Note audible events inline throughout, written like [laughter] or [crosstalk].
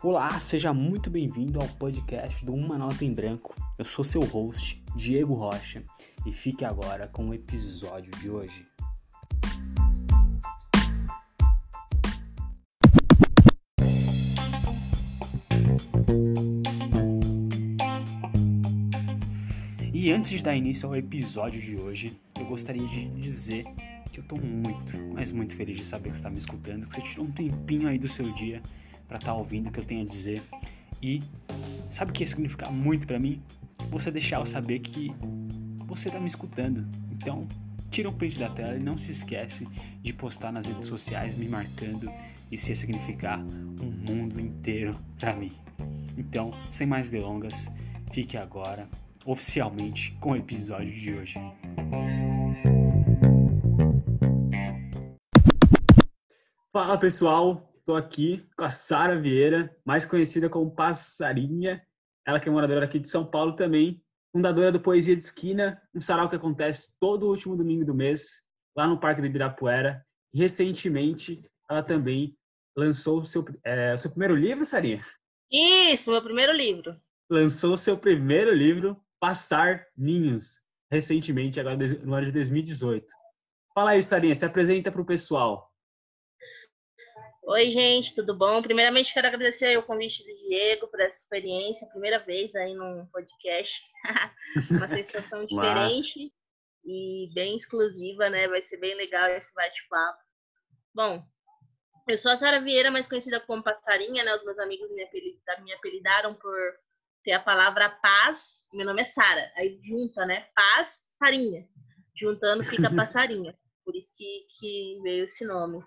Olá, seja muito bem-vindo ao podcast do Uma Nota em Branco. Eu sou seu host, Diego Rocha, e fique agora com o episódio de hoje. E antes de dar início ao episódio de hoje, eu gostaria de dizer que eu tô muito, mas muito feliz de saber que você está me escutando, que você tirou um tempinho aí do seu dia para estar tá ouvindo o que eu tenho a dizer. E sabe o que ia significar muito para mim? Você deixar eu saber que você tá me escutando. Então, tira um print da tela e não se esquece de postar nas redes sociais me marcando. Isso ia significar um mundo inteiro para mim. Então, sem mais delongas, fique agora oficialmente com o episódio de hoje. Fala pessoal, tô aqui com a Sara Vieira, mais conhecida como Passarinha, ela que é moradora aqui de São Paulo também, fundadora do Poesia de Esquina, um sarau que acontece todo último domingo do mês, lá no Parque do Ibirapuera. Recentemente, ela também lançou o seu, é, seu primeiro livro, Sarinha? Isso, meu primeiro livro. Lançou o seu primeiro livro, Passar Ninhos, recentemente, agora no ano de 2018. Fala aí, Sarinha, se apresenta para o pessoal. Oi, gente, tudo bom? Primeiramente, quero agradecer o convite do Diego por essa experiência, primeira vez aí num podcast, [laughs] uma sensação [laughs] diferente e bem exclusiva, né? Vai ser bem legal esse bate-papo. Bom, eu sou a Sara Vieira, mais conhecida como Passarinha, né? Os meus amigos me, apelidaram, me apelidaram por ter a palavra paz. Meu nome é Sara, aí junta, né? Paz, Sarinha. Juntando fica [laughs] Passarinha. Por isso que, que veio esse nome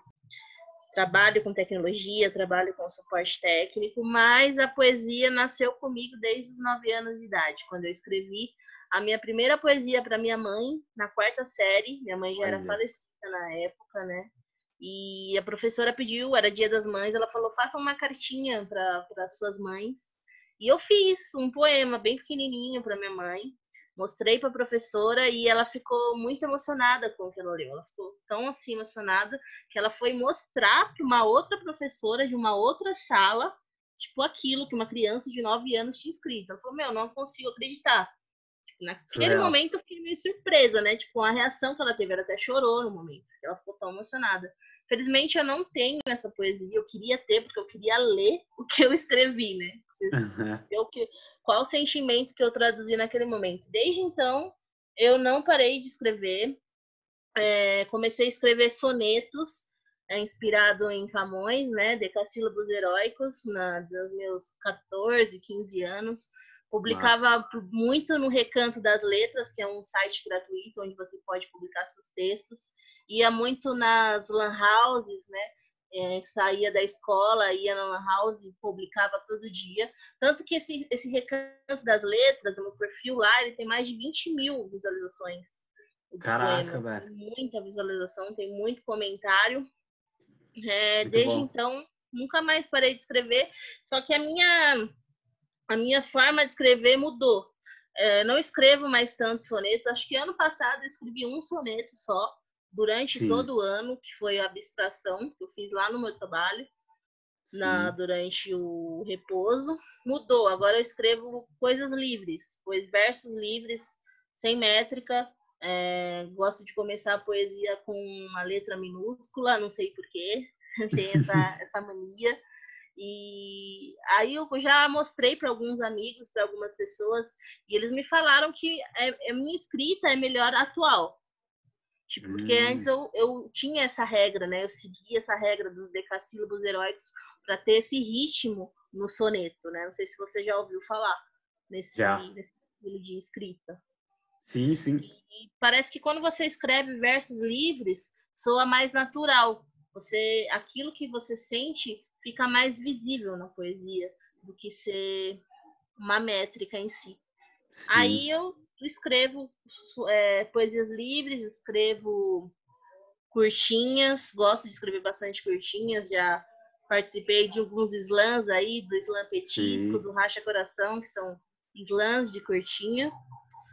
trabalho com tecnologia, trabalho com suporte técnico, mas a poesia nasceu comigo desde os nove anos de idade, quando eu escrevi a minha primeira poesia para minha mãe, na quarta série. Minha mãe já era falecida na época, né? E a professora pediu, era dia das mães, ela falou: faça uma cartinha para suas mães. E eu fiz um poema bem pequenininho para minha mãe mostrei para a professora e ela ficou muito emocionada com o que ela leu. Ela ficou tão assim emocionada que ela foi mostrar para uma outra professora de uma outra sala, tipo aquilo que uma criança de 9 anos tinha escrito. Ela falou: "Meu, não consigo acreditar". Tipo, naquele momento eu fiquei meio surpresa, né? Tipo, a reação que ela teve, ela até chorou no momento. Ela ficou tão emocionada. Felizmente eu não tenho essa poesia, eu queria ter porque eu queria ler o que eu escrevi, né? Uhum. que, qual o sentimento que eu traduzi naquele momento. Desde então, eu não parei de escrever. É, comecei a escrever sonetos, é, inspirado em Camões, né? Decassílabos heróicos, na, dos meus 14, 15 anos. Publicava Nossa. muito no Recanto das Letras, que é um site gratuito onde você pode publicar seus textos. Ia muito nas lan houses, né? É, saía da escola, ia na house e publicava todo dia. Tanto que esse, esse recanto das letras, o meu perfil lá, ele tem mais de 20 mil visualizações. Caraca, velho. Muita visualização, tem muito comentário. É, desde bom. então, nunca mais parei de escrever. Só que a minha, a minha forma de escrever mudou. É, não escrevo mais tantos sonetos. Acho que ano passado eu escrevi um soneto só durante Sim. todo o ano, que foi a abstração que eu fiz lá no meu trabalho, na, durante o repouso. Mudou, agora eu escrevo coisas livres, pois versos livres, sem métrica. É, gosto de começar a poesia com uma letra minúscula, não sei porquê, [laughs] tem essa, [laughs] essa mania. E aí eu já mostrei para alguns amigos, para algumas pessoas, e eles me falaram que a é, é, minha escrita é melhor atual. Tipo, porque hum. antes eu, eu tinha essa regra, né? Eu seguia essa regra dos decassílabos heróicos para ter esse ritmo no soneto, né? Não sei se você já ouviu falar nesse, nesse estilo de escrita. Sim, sim. E parece que quando você escreve versos livres, soa mais natural. Você, aquilo que você sente fica mais visível na poesia do que ser uma métrica em si. Sim. Aí eu escrevo é, poesias livres, escrevo curtinhas, gosto de escrever bastante curtinhas, já participei de alguns slams aí, do slam petisco, Sim. do racha coração, que são slams de curtinha.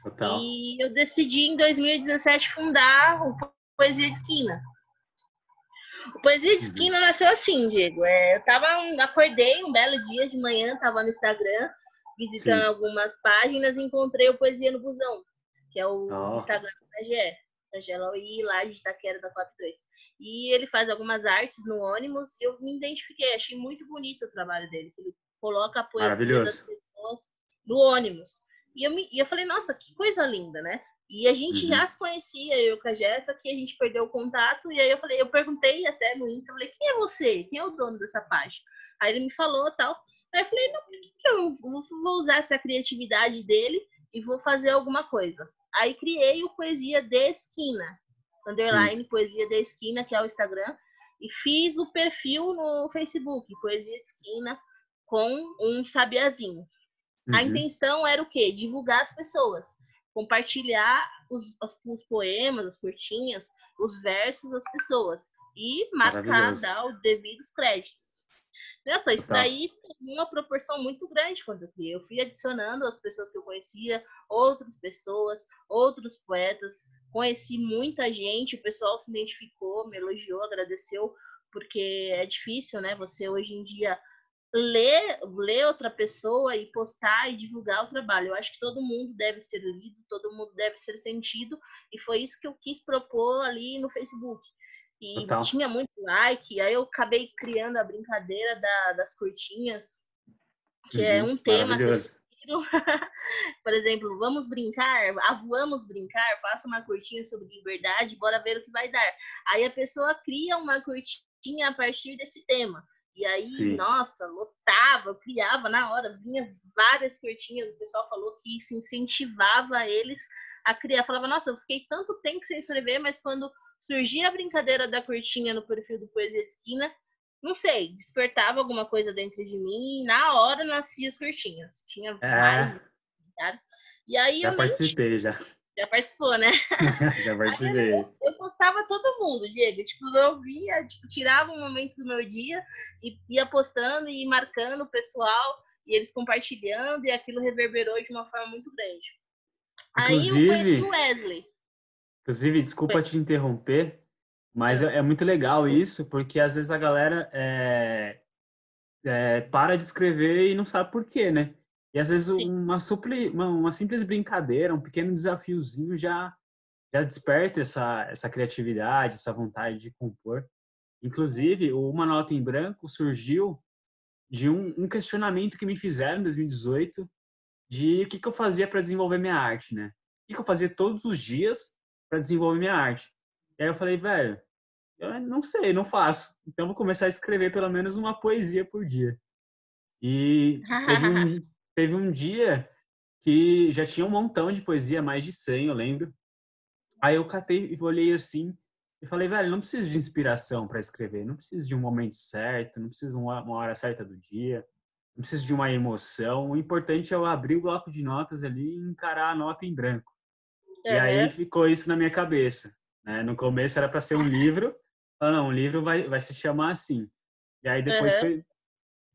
Total. E eu decidi em 2017 fundar o Poesia de Esquina. O Poesia de Esquina nasceu assim, Diego. É, eu tava, acordei um belo dia de manhã, tava no Instagram, visitando Sim. algumas páginas e encontrei o Poesia no Busão, que é o oh. Instagram da GE. Angela e lá de Itaquera da 42. E ele faz algumas artes no ônibus eu me identifiquei, achei muito bonito o trabalho dele. Ele coloca a poesia das pessoas no ônibus. E eu, me, e eu falei, nossa, que coisa linda, né? E a gente uhum. já se conhecia, eu com a Jéssica, que a gente perdeu o contato, e aí eu falei, eu perguntei até no Insta, falei, quem é você? Quem é o dono dessa página? Aí ele me falou tal. Aí eu falei, não, por que, que eu não vou usar essa criatividade dele e vou fazer alguma coisa? Aí criei o Poesia de Esquina, underline Sim. Poesia de Esquina, que é o Instagram, e fiz o perfil no Facebook, Poesia de Esquina, com um sabiazinho. Uhum. A intenção era o quê? Divulgar as pessoas compartilhar os, os, os poemas, as curtinhas, os versos das pessoas e marcar, dar os devidos créditos. Nossa, isso daí tem uma proporção muito grande quando eu criei. Eu fui adicionando as pessoas que eu conhecia, outras pessoas, outros poetas, conheci muita gente, o pessoal se identificou, me elogiou, agradeceu, porque é difícil, né? Você hoje em dia ler, ler outra pessoa e postar e divulgar o trabalho. Eu acho que todo mundo deve ser lido, todo mundo deve ser sentido, e foi isso que eu quis propor ali no Facebook. E Total. tinha muito like, aí eu acabei criando a brincadeira da, das curtinhas, que é uhum, é um tema que eu [laughs] Por exemplo, vamos brincar, ah, vamos brincar, faça uma curtinha sobre liberdade, bora ver o que vai dar. Aí a pessoa cria uma curtinha a partir desse tema. E aí, Sim. nossa, lotava, criava na hora, vinha várias curtinhas, o pessoal falou que isso incentivava eles a criar. Falava, nossa, eu fiquei tanto tempo sem escrever, mas quando surgia a brincadeira da curtinha no perfil do Poesia de Esquina, não sei, despertava alguma coisa dentro de mim e na hora nascia as curtinhas. Tinha é. vários E aí já eu participei, nem... já. [laughs] Já participou, né? [laughs] Já participei. Eu, eu, postava todo mundo, Diego. Tipo, eu via, tipo, tirava um momento do meu dia e ia postando e marcando o pessoal e eles compartilhando e aquilo reverberou de uma forma muito grande. Inclusive, Aí eu conheci o Wesley. Inclusive, desculpa Foi. te interromper, mas é. é. muito legal isso, porque às vezes a galera é, é, para de escrever e não sabe por quê, né? E às vezes uma, supli, uma, uma, simples brincadeira, um pequeno desafiozinho já, já desperta essa, essa criatividade, essa vontade de compor. Inclusive, o Uma Nota em Branco surgiu de um, um questionamento que me fizeram em 2018 de o que, que eu fazia para desenvolver minha arte, né? O que, que eu fazia todos os dias para desenvolver minha arte. E aí eu falei, velho, eu não sei, não faço. Então vou começar a escrever pelo menos uma poesia por dia. E teve um, [laughs] teve um dia que já tinha um montão de poesia, mais de 100, eu lembro. Aí eu catei e olhei assim e falei, velho, não preciso de inspiração para escrever, não preciso de um momento certo, não preciso de uma, hora certa do dia, não preciso de uma emoção. O importante é eu abrir o bloco de notas ali e encarar a nota em branco. Uhum. E aí ficou isso na minha cabeça. Né? No começo era para ser um livro, ah, não, um livro vai, vai se chamar assim. E aí depois uhum. foi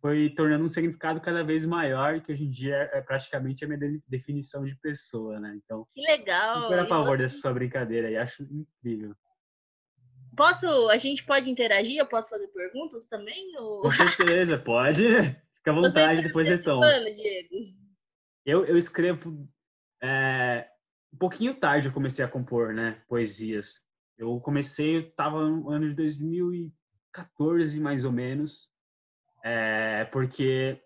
foi tornando um significado cada vez maior, que hoje em dia é praticamente a minha definição de pessoa, né? Então, que legal! Super a favor dessa sua brincadeira e acho incrível. Posso, a gente pode interagir? Eu posso fazer perguntas também? Ou... Com certeza, pode. [laughs] Fica à vontade, tá depois então. Eu, eu escrevo é, um pouquinho tarde, eu comecei a compor, né? Poesias. Eu comecei, eu tava no ano de 2014, mais ou menos. É, porque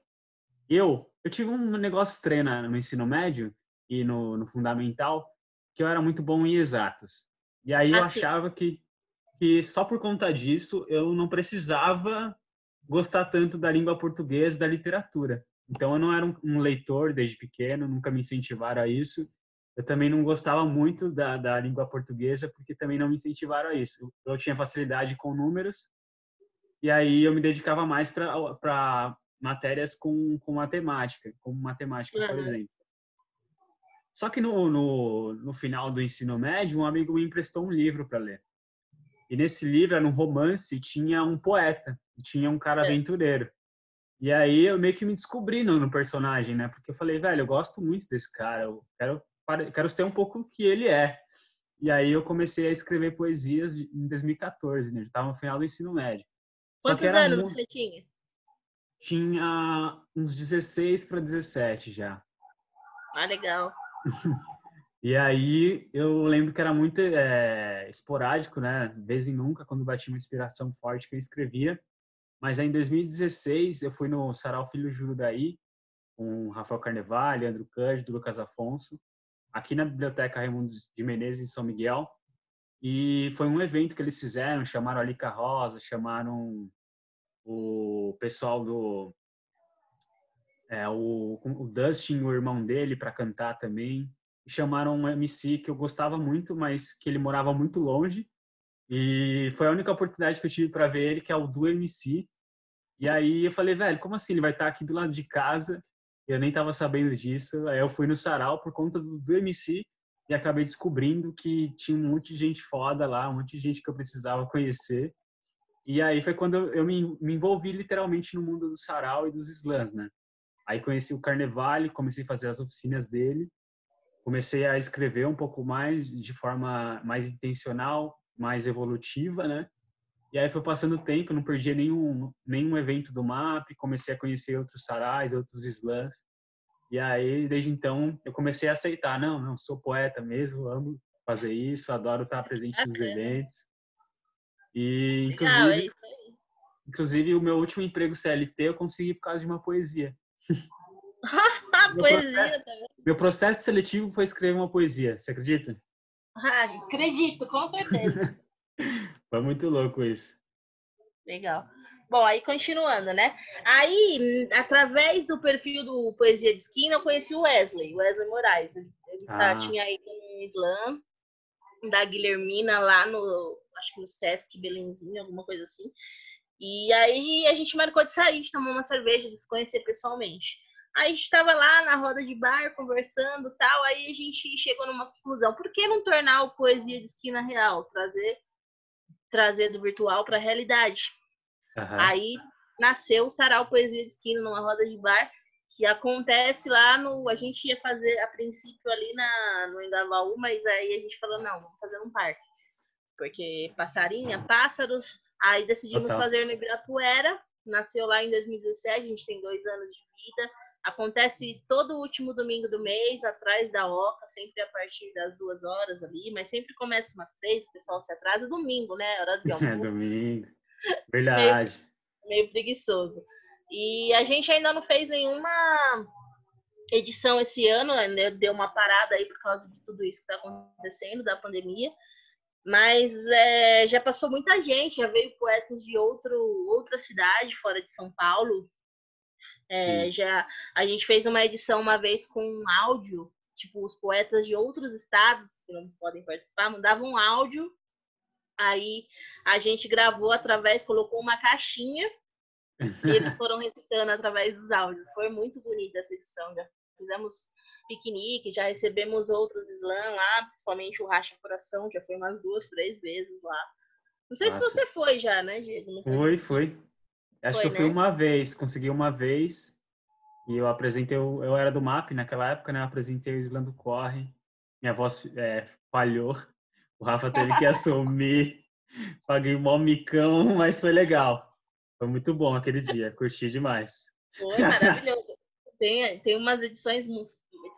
eu, eu tive um negócio estranho no ensino médio e no, no fundamental, que eu era muito bom em exatas. E aí eu achava que, que só por conta disso eu não precisava gostar tanto da língua portuguesa da literatura. Então eu não era um, um, leitor desde pequeno, nunca me incentivaram a isso. Eu também não gostava muito da, da língua portuguesa porque também não me incentivaram a isso. Eu, eu tinha facilidade com números e aí eu me dedicava mais para matérias com, com matemática, como matemática, uhum. por exemplo. Só que no, no, no, final do ensino médio, um amigo me emprestou um livro para ler. E nesse livro era um romance, tinha um poeta, tinha um cara é. aventureiro. E aí eu meio que me descobri no, no, personagem, né? Porque eu falei, velho, eu gosto muito desse cara, eu quero, quero ser um pouco o que ele é. E aí eu comecei a escrever poesias em 2014, né? Já estava no final do ensino médio. Quantos anos muito... você tinha? Tinha uns 16 para 17 já. Ah, legal. [laughs] e aí eu lembro que era muito é, esporádico, né? Vez em nunca, quando batia uma inspiração forte que eu escrevia. Mas aí em 2016 eu fui no Sarau Filho Juro daí, com Rafael Carnevale, Leandro Cândido, Lucas Afonso, aqui na Biblioteca Raimundo de Menezes, em São Miguel. E foi um evento que eles fizeram, chamaram a Lica Rosa, chamaram o pessoal do é, o, o Dustin, o irmão dele, para cantar também. Chamaram um MC que eu gostava muito, mas que ele morava muito longe. E foi a única oportunidade que eu tive para ver ele, que é o do MC. E aí eu falei, velho, como assim? Ele vai estar aqui do lado de casa. Eu nem estava sabendo disso. Aí eu fui no sarau por conta do, do MC e acabei descobrindo que tinha um monte de gente foda lá, um monte de gente que eu precisava conhecer. E aí foi quando eu me, me envolvi literalmente no mundo do sarau e dos slams, né? Aí conheci o Carnevale, comecei a fazer as oficinas dele, comecei a escrever um pouco mais de forma mais intencional, mais evolutiva, né? E aí foi passando o tempo, não perdia nenhum nenhum evento do MAP, comecei a conhecer outros sarais, outros slams. E aí desde então eu comecei a aceitar, não, não sou poeta mesmo, amo fazer isso, adoro estar presente nos eventos. E inclusive, é inclusive o meu último emprego CLT eu consegui por causa de uma poesia. [laughs] meu poesia processo, também. Meu processo seletivo foi escrever uma poesia, você acredita? Ah, acredito, com certeza. [laughs] foi muito louco isso. Legal. Bom, aí continuando, né? Aí, através do perfil do Poesia de Esquina, eu conheci o Wesley, Wesley Moraes. Ele tá, ah. tinha aí um slam da Guilhermina lá no, acho que no Sesc Belenzinho, alguma coisa assim. E aí a gente marcou de sair, de tomar uma cerveja, de se conhecer pessoalmente. Aí a gente estava lá na roda de bar, conversando tal, aí a gente chegou numa conclusão. Por que não tornar o Poesia de Esquina real? Trazer, trazer do virtual para a realidade. Uhum. Aí nasceu o Sarau Poesia de Esquina numa roda de bar, que acontece lá no... A gente ia fazer, a princípio, ali na, no Engavaú, mas aí a gente falou, não, vamos fazer um parque. Porque passarinha, pássaros Aí decidimos Total. fazer no Ibirapuera, nasceu lá em 2017, a gente tem dois anos de vida. Acontece todo último domingo do mês, atrás da Oca, sempre a partir das duas horas ali, mas sempre começa umas três, o pessoal se atrasa. Domingo, né? Hora de [laughs] almoço. É, domingo. [laughs] Verdade. meio, meio preguiçoso. E a gente ainda não fez nenhuma edição esse ano, né? deu uma parada aí por causa de tudo isso que está acontecendo, da pandemia. Mas é, já passou muita gente, já veio poetas de outro, outra cidade, fora de São Paulo. É, já A gente fez uma edição uma vez com um áudio, tipo, os poetas de outros estados que não podem participar, mandavam um áudio, aí a gente gravou através, colocou uma caixinha e eles [laughs] foram recitando através dos áudios. Foi muito bonita essa edição, já fizemos piquenique, já recebemos outros slam lá, principalmente o Racha Coração, já foi umas duas, três vezes lá. Não sei Nossa. se você foi já, né, Diego? Foi, foi. Acho foi, que eu fui né? uma vez, consegui uma vez. E eu apresentei, eu, eu era do MAP naquela época, né? Eu apresentei o Slam do Corre. Minha voz é, falhou. O Rafa teve que assumir. [laughs] Paguei um mó micão, mas foi legal. Foi muito bom aquele dia, curti demais. Foi maravilhoso. Tem, tem umas edições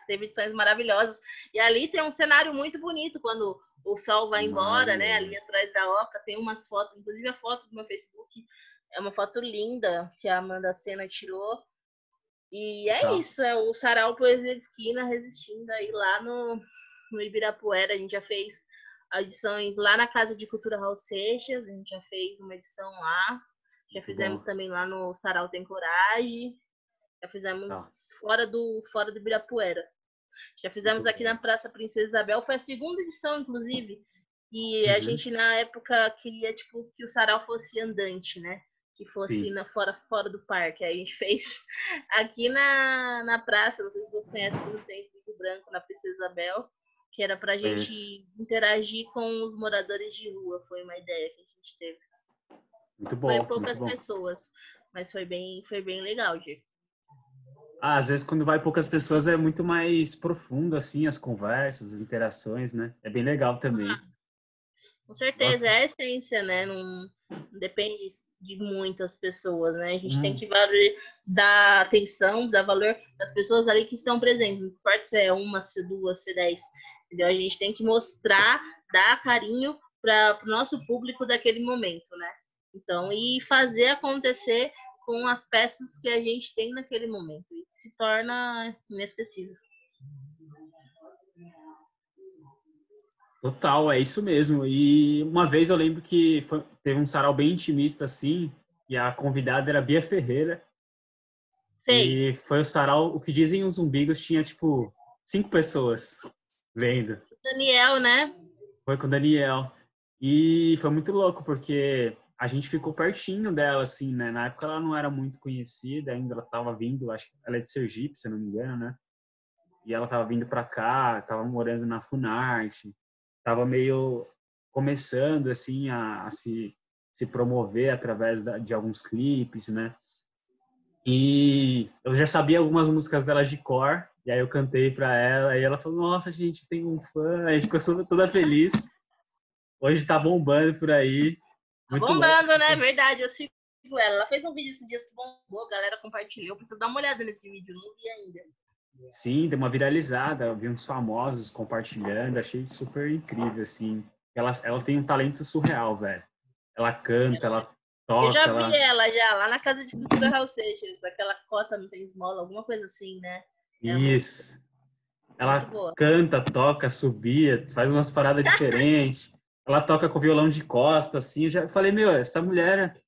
teve edições maravilhosas. E ali tem um cenário muito bonito quando o sol vai embora, né? Ali atrás da oca tem umas fotos, inclusive a foto do meu Facebook é uma foto linda que a Amanda Sena tirou. E é tá. isso, é o Sarau Poesia de Esquina resistindo aí lá no, no Ibirapuera. A gente já fez edições lá na Casa de Cultura Raul Seixas, a gente já fez uma edição lá. Já fizemos Bom. também lá no Sarau Tem Coragem. Já fizemos tá. fora do fora do Ibirapuera. Já fizemos aqui na Praça Princesa Isabel, foi a segunda edição, inclusive. E uhum. a gente, na época, queria tipo, que o sarau fosse andante, né? Que fosse na, fora, fora do parque. Aí a gente [laughs] fez aqui na, na praça, não sei se você conhece, no centro do Branco, na Princesa Isabel, que era pra gente interagir com os moradores de rua. Foi uma ideia que a gente teve. Muito bom. Foi poucas pessoas, mas foi bem, foi bem legal, Diego. Ah, às vezes quando vai poucas pessoas é muito mais profundo, assim, as conversas, as interações, né? É bem legal também. Ah, com certeza, Nossa. é a essência, né? Não, não, depende de muitas pessoas, né? A gente hum. tem que dar atenção, dar valor das pessoas ali que estão presentes. Não importa se é uma, se é duas, se é dez. Entendeu? A gente tem que mostrar, dar carinho para o nosso público daquele momento, né? Então, e fazer acontecer com as peças que a gente tem naquele momento. E se torna inesquecível. Total, é isso mesmo. E uma vez eu lembro que foi, teve um sarau bem intimista assim, e a convidada era Bia Ferreira. Sei. E foi o sarau, o que dizem os umbigos, tinha tipo cinco pessoas vendo. Daniel, né? Foi com o Daniel. E foi muito louco, porque a gente ficou pertinho dela, assim, né? Na época ela não era muito conhecida, ainda ela tava vindo, acho que ela é de Sergipe, se eu não me engano, né? E ela tava vindo para cá, tava morando na Funarte, tava meio começando, assim, a, a se, se promover através da, de alguns clipes, né? E eu já sabia algumas músicas dela de cor, e aí eu cantei para ela, e ela falou: Nossa, gente, tem um fã, a gente ficou toda feliz. Hoje tá bombando por aí. Muito bombando, louco. né? Verdade, eu sigo ela. Ela fez um vídeo esses dias que bombou, a galera compartilhou. Preciso dar uma olhada nesse vídeo, não vi ainda. Sim, deu uma viralizada, eu vi uns famosos compartilhando, achei super incrível, assim. Ela, ela tem um talento surreal, velho. Ela canta, ela toca. Eu já vi ela... ela já, lá na casa de cultura Raul Seixas, aquela cota não tem esmola, alguma coisa assim, né? É Isso. Muito... Ela muito canta, toca, subia, faz umas paradas diferentes [laughs] ela toca com violão de costa, assim. Eu já falei, meu, essa mulher,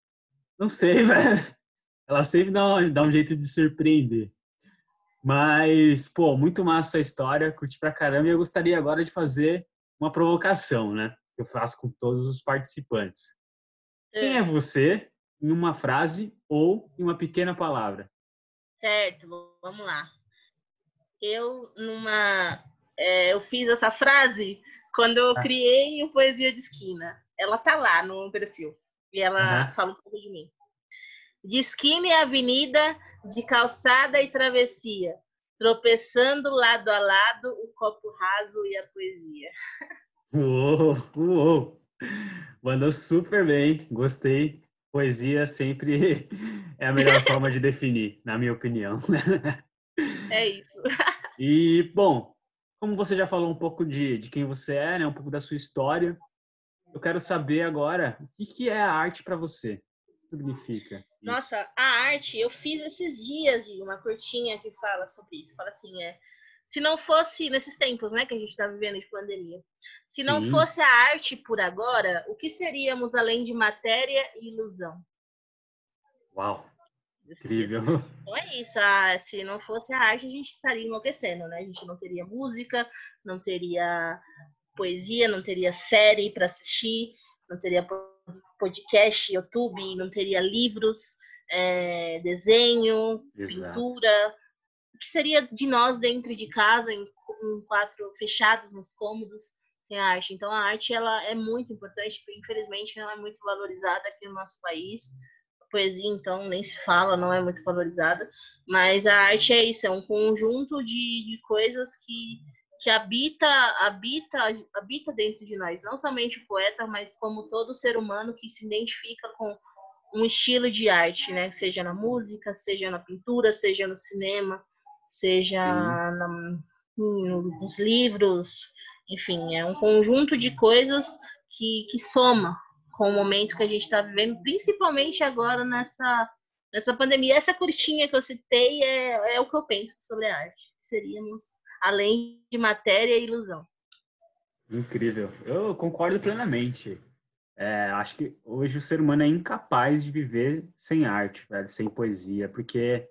não sei, [laughs] velho. Ela sempre dá um, dá um jeito de surpreender. Mas, pô, muito massa a história, curti pra caramba. E eu gostaria agora de fazer uma provocação, né? Que eu faço com todos os participantes. Quem é, é você em uma frase ou em uma pequena palavra? Certo, vamos lá. Eu, numa. É, eu fiz essa frase quando eu ah. criei o Poesia de Esquina. Ela tá lá no perfil. E ela uhum. fala um pouco de mim. De esquina e avenida, de calçada e travessia, tropeçando lado a lado o copo raso e a poesia. Uou, uou. Mandou super bem, gostei. Poesia sempre [laughs] é a melhor [laughs] forma de definir, na minha opinião. É isso. [laughs] E, bom, como você já falou um pouco de, de quem você é, né, um pouco da sua história, eu quero saber agora o que, que é a arte para você. Significa? Isso? Nossa, a arte, eu fiz esses dias de uma curtinha que fala sobre isso. Fala assim, é, se não fosse nesses tempos, né, que a gente está vivendo de pandemia, se Sim. não fosse a arte por agora, o que seríamos além de matéria e ilusão? Uau! Incrível. Então é isso. Ah, se não fosse a arte, a gente estaria enlouquecendo, né? A gente não teria música, não teria poesia, não teria série para assistir, não teria podcast, YouTube, não teria livros, é, desenho, Exato. pintura. O que seria de nós dentro de casa, em, em quatro fechados nos cômodos, sem a arte? Então a arte ela é muito importante, infelizmente ela é muito valorizada aqui no nosso país poesia, então, nem se fala, não é muito valorizada. Mas a arte é isso, é um conjunto de, de coisas que, que habita, habita, habita dentro de nós. Não somente o poeta, mas como todo ser humano que se identifica com um estilo de arte, né? Seja na música, seja na pintura, seja no cinema, seja na, nos livros, enfim, é um conjunto de coisas que, que soma com o momento que a gente está vivendo, principalmente agora nessa, nessa pandemia. Essa curtinha que eu citei é, é o que eu penso sobre a arte. Seríamos além de matéria e ilusão. Incrível. Eu concordo plenamente. É, acho que hoje o ser humano é incapaz de viver sem arte, velho, sem poesia, porque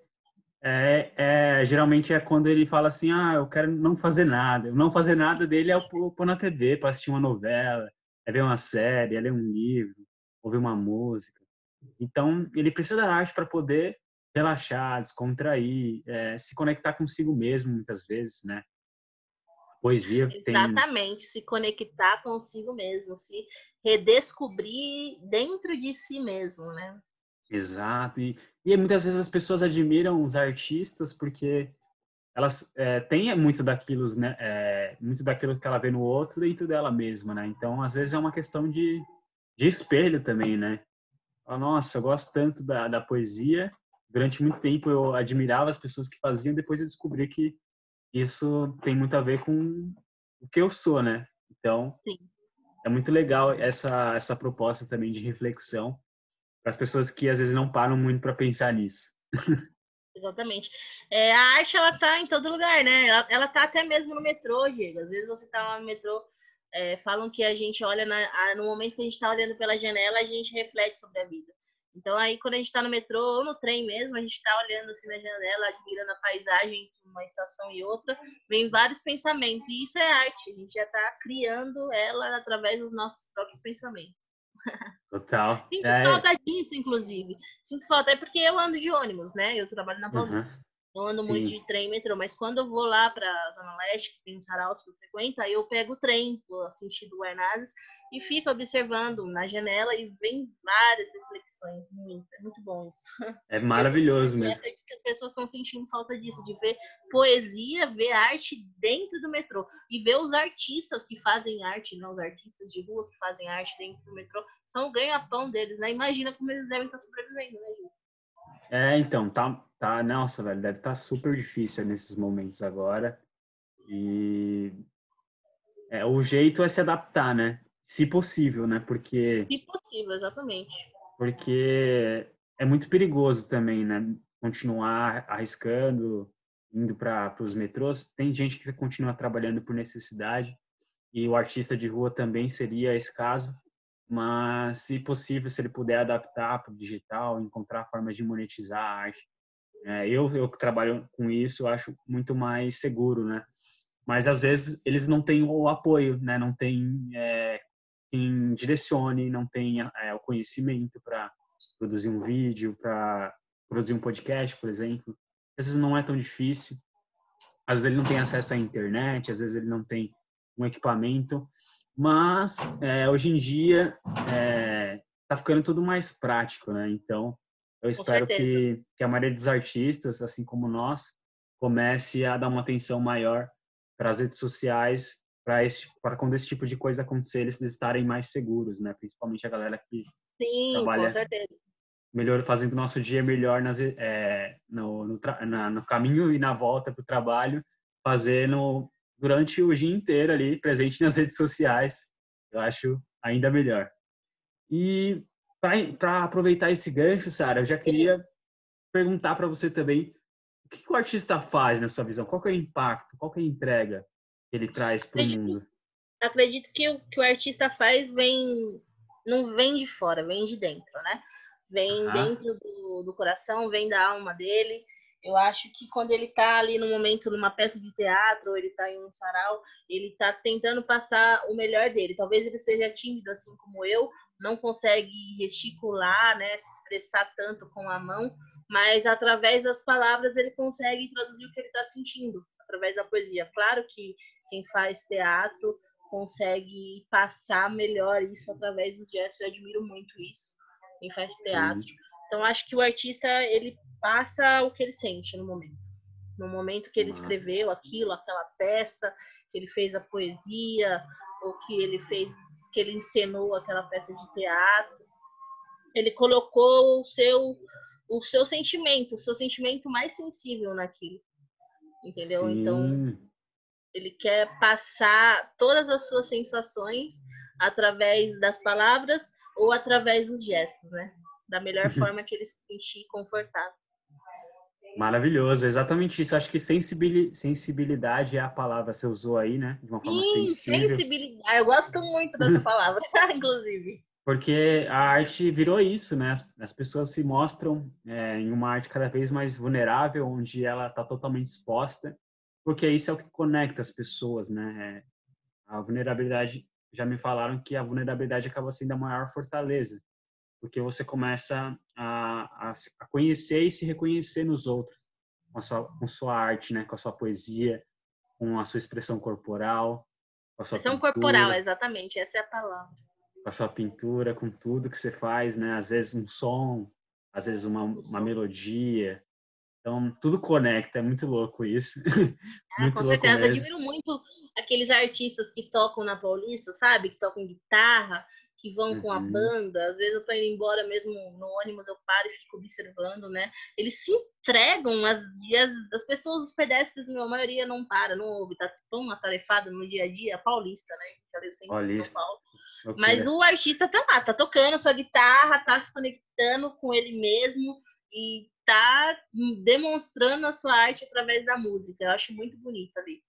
é, é, geralmente é quando ele fala assim, ah, eu quero não fazer nada. O não fazer nada dele é pôr na TV para assistir uma novela, é ver uma série, é ler um livro, ouvir uma música. Então, ele precisa da arte para poder relaxar, descontrair, é, se conectar consigo mesmo, muitas vezes, né? poesia tem... Exatamente, se conectar consigo mesmo, se redescobrir dentro de si mesmo, né? Exato. E, e muitas vezes as pessoas admiram os artistas porque elas é, têm muito daquilo, né, é, muito daquilo que ela vê no outro dentro dela mesma, né? Então, às vezes é uma questão de, de espelho também, né? Nossa, eu gosto tanto da, da poesia. Durante muito tempo eu admirava as pessoas que faziam, depois eu descobri que isso tem muito a ver com o que eu sou, né? Então, Sim. é muito legal essa, essa proposta também de reflexão para as pessoas que às vezes não param muito para pensar nisso. Exatamente. É, a arte, ela tá em todo lugar, né? Ela, ela tá até mesmo no metrô, Diego. Às vezes você tá lá no metrô, é, falam que a gente olha, na, no momento que a gente tá olhando pela janela, a gente reflete sobre a vida. Então, aí, quando a gente está no metrô ou no trem mesmo, a gente está olhando assim na janela, admirando a paisagem entre uma estação e outra, vem vários pensamentos. E isso é arte, a gente já está criando ela através dos nossos próprios pensamentos. Total. Sinto é... falta disso, inclusive. Sinto falta, é porque eu ando de ônibus, né? Eu trabalho na Paulista. Uhum. Não ando Sim. muito de trem metrô, mas quando eu vou lá para Zona Leste, que tem saraus que eu frequento, aí eu pego o trem, vou sentido Guarnazes, e fico observando na janela e vem várias reflexões. Muito, é muito bom isso. [laughs] É maravilhoso mesmo. acredito que as pessoas estão sentindo falta disso, de ver poesia, ver arte dentro do metrô. E ver os artistas que fazem arte, não os artistas de rua que fazem arte dentro do metrô, são o ganha-pão deles, né? Imagina como eles devem estar sobrevivendo, né, Ju? É, então, tá, tá, nossa, velho, deve estar tá super difícil nesses momentos agora. E é, o jeito é se adaptar, né? Se possível, né? Porque. Se possível, exatamente. Porque é muito perigoso também, né? Continuar arriscando, indo para os metrôs. Tem gente que continua trabalhando por necessidade, e o artista de rua também seria esse caso. Mas, se possível, se ele puder adaptar para o digital, encontrar formas de monetizar a arte. É, eu, eu que trabalho com isso, eu acho muito mais seguro, né? Mas às vezes eles não têm o apoio, né? Não tem é, quem direcione, não tem é, o conhecimento para produzir um vídeo, para produzir um podcast, por exemplo. Às vezes não é tão difícil. Às vezes ele não tem acesso à internet, às vezes ele não tem um equipamento. Mas é, hoje em dia é, tá ficando tudo mais prático, né? Então eu espero que, que a maioria dos artistas, assim como nós, comece a dar uma atenção maior para as redes sociais para quando esse tipo de coisa acontecer eles estarem mais seguros, né? Principalmente a galera que Sim, trabalha com certeza. melhor fazendo o nosso dia melhor nas, é, no, no, na, no caminho e na volta para o trabalho, fazendo durante o dia inteiro ali presente nas redes sociais. Eu acho ainda melhor. E para aproveitar esse gancho, Sara, eu já queria perguntar para você também o que, que, o artista faz na sua visão? Qual é o impacto? Qual é a entrega que ele traz para o mundo? Acredito que o que o artista faz vem não vem de fora, vem de dentro, né? Vem dentro do, do coração, vem da alma dele. Eu acho que quando ele está ali no momento, numa peça de teatro, ou ele está em um sarau, ele está tentando passar o melhor dele. Talvez ele seja tímido, assim como eu, não consegue gesticular, né, se expressar tanto com a mão, mas através das palavras ele consegue traduzir o que ele está sentindo através da poesia. Claro que quem faz teatro consegue passar melhor isso através dos gestos. Eu admiro muito isso. Quem faz teatro. Sim. Então acho que o artista ele passa o que ele sente no momento. No momento que ele Nossa. escreveu aquilo, aquela peça, que ele fez a poesia, ou que ele fez, que ele encenou aquela peça de teatro, ele colocou o seu o seu sentimento, o seu sentimento mais sensível naquilo entendeu? Sim. Então, ele quer passar todas as suas sensações através das palavras ou através dos gestos, né? Da melhor [laughs] forma que ele se sentir confortável. Maravilhoso, exatamente isso. Acho que sensibilidade é a palavra que você usou aí, né? De uma forma Sim, sensível. sensibilidade. Eu gosto muito dessa [laughs] palavra, [laughs] inclusive. Porque a arte virou isso, né? As, as pessoas se mostram é, em uma arte cada vez mais vulnerável, onde ela está totalmente exposta, porque isso é o que conecta as pessoas, né? É, a vulnerabilidade, já me falaram que a vulnerabilidade acaba sendo a maior fortaleza, porque você começa a, a, a conhecer e se reconhecer nos outros, com a, sua, com sua arte, né? Com a sua poesia, com a sua expressão corporal. Com a sua expressão corporal, exatamente, essa é a palavra com a sua pintura, com tudo que você faz, né? Às vezes um som, às vezes uma, uma melodia. Então, tudo conecta, é muito louco isso. É, [laughs] muito com louco certeza, mesmo. admiro muito aqueles artistas que tocam na Paulista, sabe? Que tocam guitarra, que vão uhum. com a uhum. banda. Às vezes eu tô indo embora mesmo no ônibus, eu paro e fico observando, né? Eles se entregam as, as, as pessoas, os pedestres, a maioria não para, não ouve, tá tão atarefado no dia a dia, paulista, né? Paulista. Mas o artista tá lá, tá tocando sua guitarra, tá se conectando com ele mesmo e tá demonstrando a sua arte através da música. Eu acho muito bonito ali.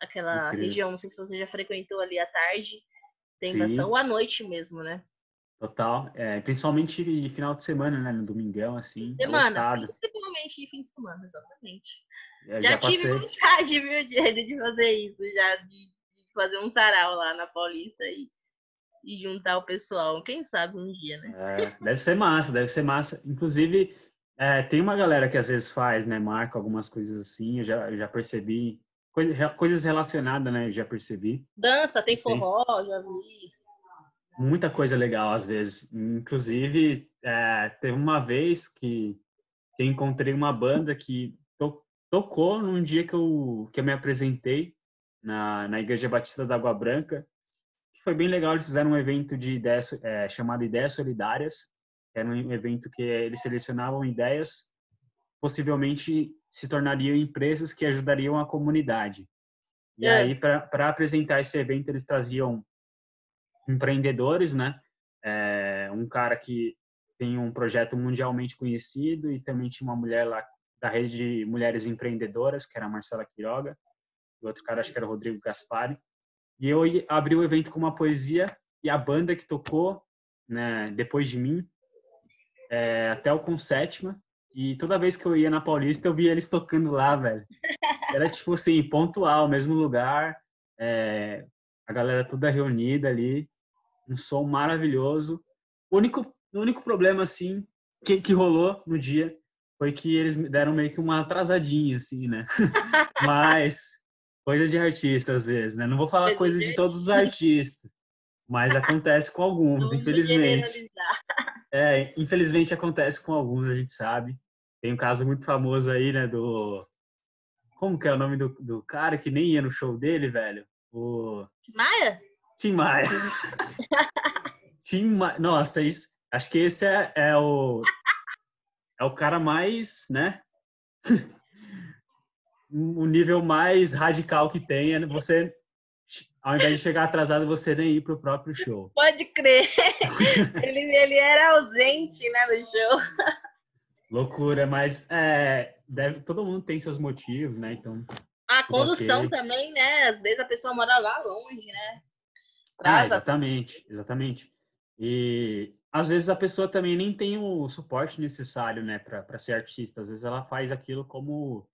Aquela Incrível. região, não sei se você já frequentou ali à tarde, tem Sim. bastante, ou à noite mesmo, né? Total, é, principalmente final de semana, né? No domingão, assim. Semana, é principalmente de fim de semana, exatamente. É, já, já, tive vontade, [laughs] viu, de, de fazer isso, já de, de, fazer um sarau lá na Paulista e, e juntar o pessoal. Quem sabe um dia, né? É, deve ser massa, deve ser massa. Inclusive, é, tem uma galera que às vezes faz, né? Marca algumas coisas assim, eu já, eu já percebi coisas relacionadas, né? Já percebi. Dança, tem forró, já vi. Muita coisa legal, às vezes. Inclusive, é, teve uma vez que, eu encontrei uma banda que to, tocou num dia que eu, que eu me apresentei na, na Igreja Batista da Água Branca. Foi bem legal, eles fizeram um evento de ideias, é, chamado Ideias Solidárias. Era um evento que eles selecionavam ideias possivelmente se tornariam empresas que ajudariam a comunidade. E é. aí, para apresentar esse evento, eles traziam empreendedores, né? É, um cara que tem um projeto mundialmente conhecido e também tinha uma mulher lá da rede de mulheres empreendedoras, que era a Marcela Quiroga, e outro cara, acho que era o Rodrigo Gaspari. E eu abri o evento com uma poesia e a banda que tocou, né, depois de mim, é, até o Com Sétima, e toda vez que eu ia na Paulista, eu via eles tocando lá, velho. Era tipo assim, pontual, mesmo lugar, é, a galera toda reunida ali, um som maravilhoso. O único, o único problema, assim, que, que rolou no dia foi que eles me deram meio que uma atrasadinha, assim, né? [laughs] Mas, coisa de artista, às vezes, né? Não vou falar coisa de todos os artistas, mas acontece com alguns, infelizmente. É, infelizmente acontece com alguns, a gente sabe. Tem um caso muito famoso aí, né, do... Como que é o nome do, do cara que nem ia no show dele, velho? O... Tim Maia? Tim Maia. [laughs] Tim Maia. Nossa, isso... acho que esse é, é o... É o cara mais, né? [laughs] o nível mais radical que tem é você ao invés de chegar atrasado, você nem ir pro próprio show. Pode crer. [laughs] ele, ele era ausente, né, no show. Loucura, mas é, deve, todo mundo tem seus motivos, né? Então. A condução okay. também, né? Às vezes a pessoa mora lá longe, né? Ah, exatamente, exatamente. E às vezes a pessoa também nem tem o suporte necessário, né, para ser artista. Às vezes ela faz aquilo como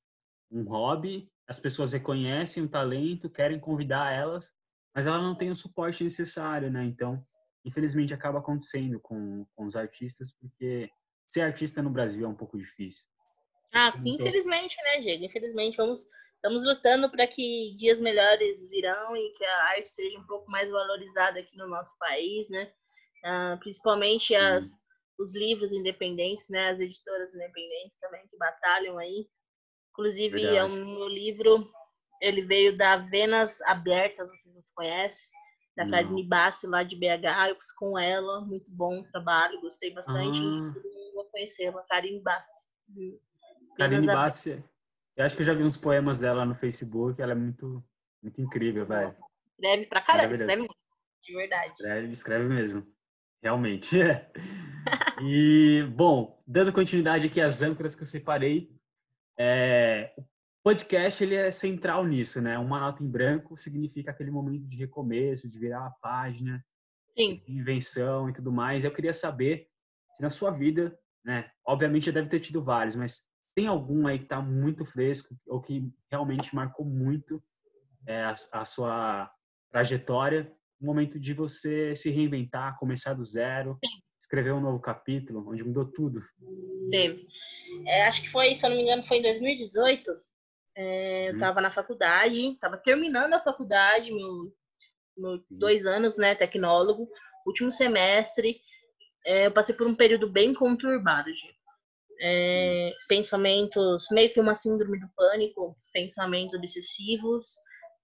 um hobby, as pessoas reconhecem o talento, querem convidar elas, mas ela não tem o suporte necessário, né? Então, infelizmente, acaba acontecendo com, com os artistas, porque ser artista no Brasil é um pouco difícil. Ah, então, infelizmente, né, Diego? Infelizmente, vamos, estamos lutando para que dias melhores virão e que a arte seja um pouco mais valorizada aqui no nosso país, né? Ah, principalmente as, os livros independentes, né? As editoras independentes também que batalham aí. Inclusive, Verdade. é um meu livro ele veio da Venas Abertas, vocês não conhecem, da não. Karine Bassi, lá de BH. Eu fiz com ela, muito bom trabalho, gostei bastante. Ah. Todo mundo vai conhecê-la, Karine Bassi. Karine Bassi, eu acho que eu já vi uns poemas dela no Facebook, ela é muito, muito incrível, velho. Escreve pra caramba, escreve muito, de verdade. Escreve, escreve mesmo, realmente. [laughs] e, bom, dando continuidade aqui às âncoras que eu separei, é, podcast ele é central nisso, né? Uma nota em branco significa aquele momento de recomeço, de virar a página, Sim. de invenção e tudo mais. Eu queria saber se na sua vida, né? Obviamente já deve ter tido vários, mas tem algum aí que está muito fresco ou que realmente marcou muito é, a, a, sua trajetória, o momento de você se reinventar, começar do zero, Sim. Escrever um novo capítulo, onde mudou tudo? Teve. É, acho que foi, se eu não me engano, foi em 2018 é, eu estava hum. na faculdade, estava terminando a faculdade, meu, meu, dois anos, né, tecnólogo, último semestre. É, eu passei por um período bem conturbado, gente. é, pensamentos, meio que uma síndrome do pânico, pensamentos obsessivos,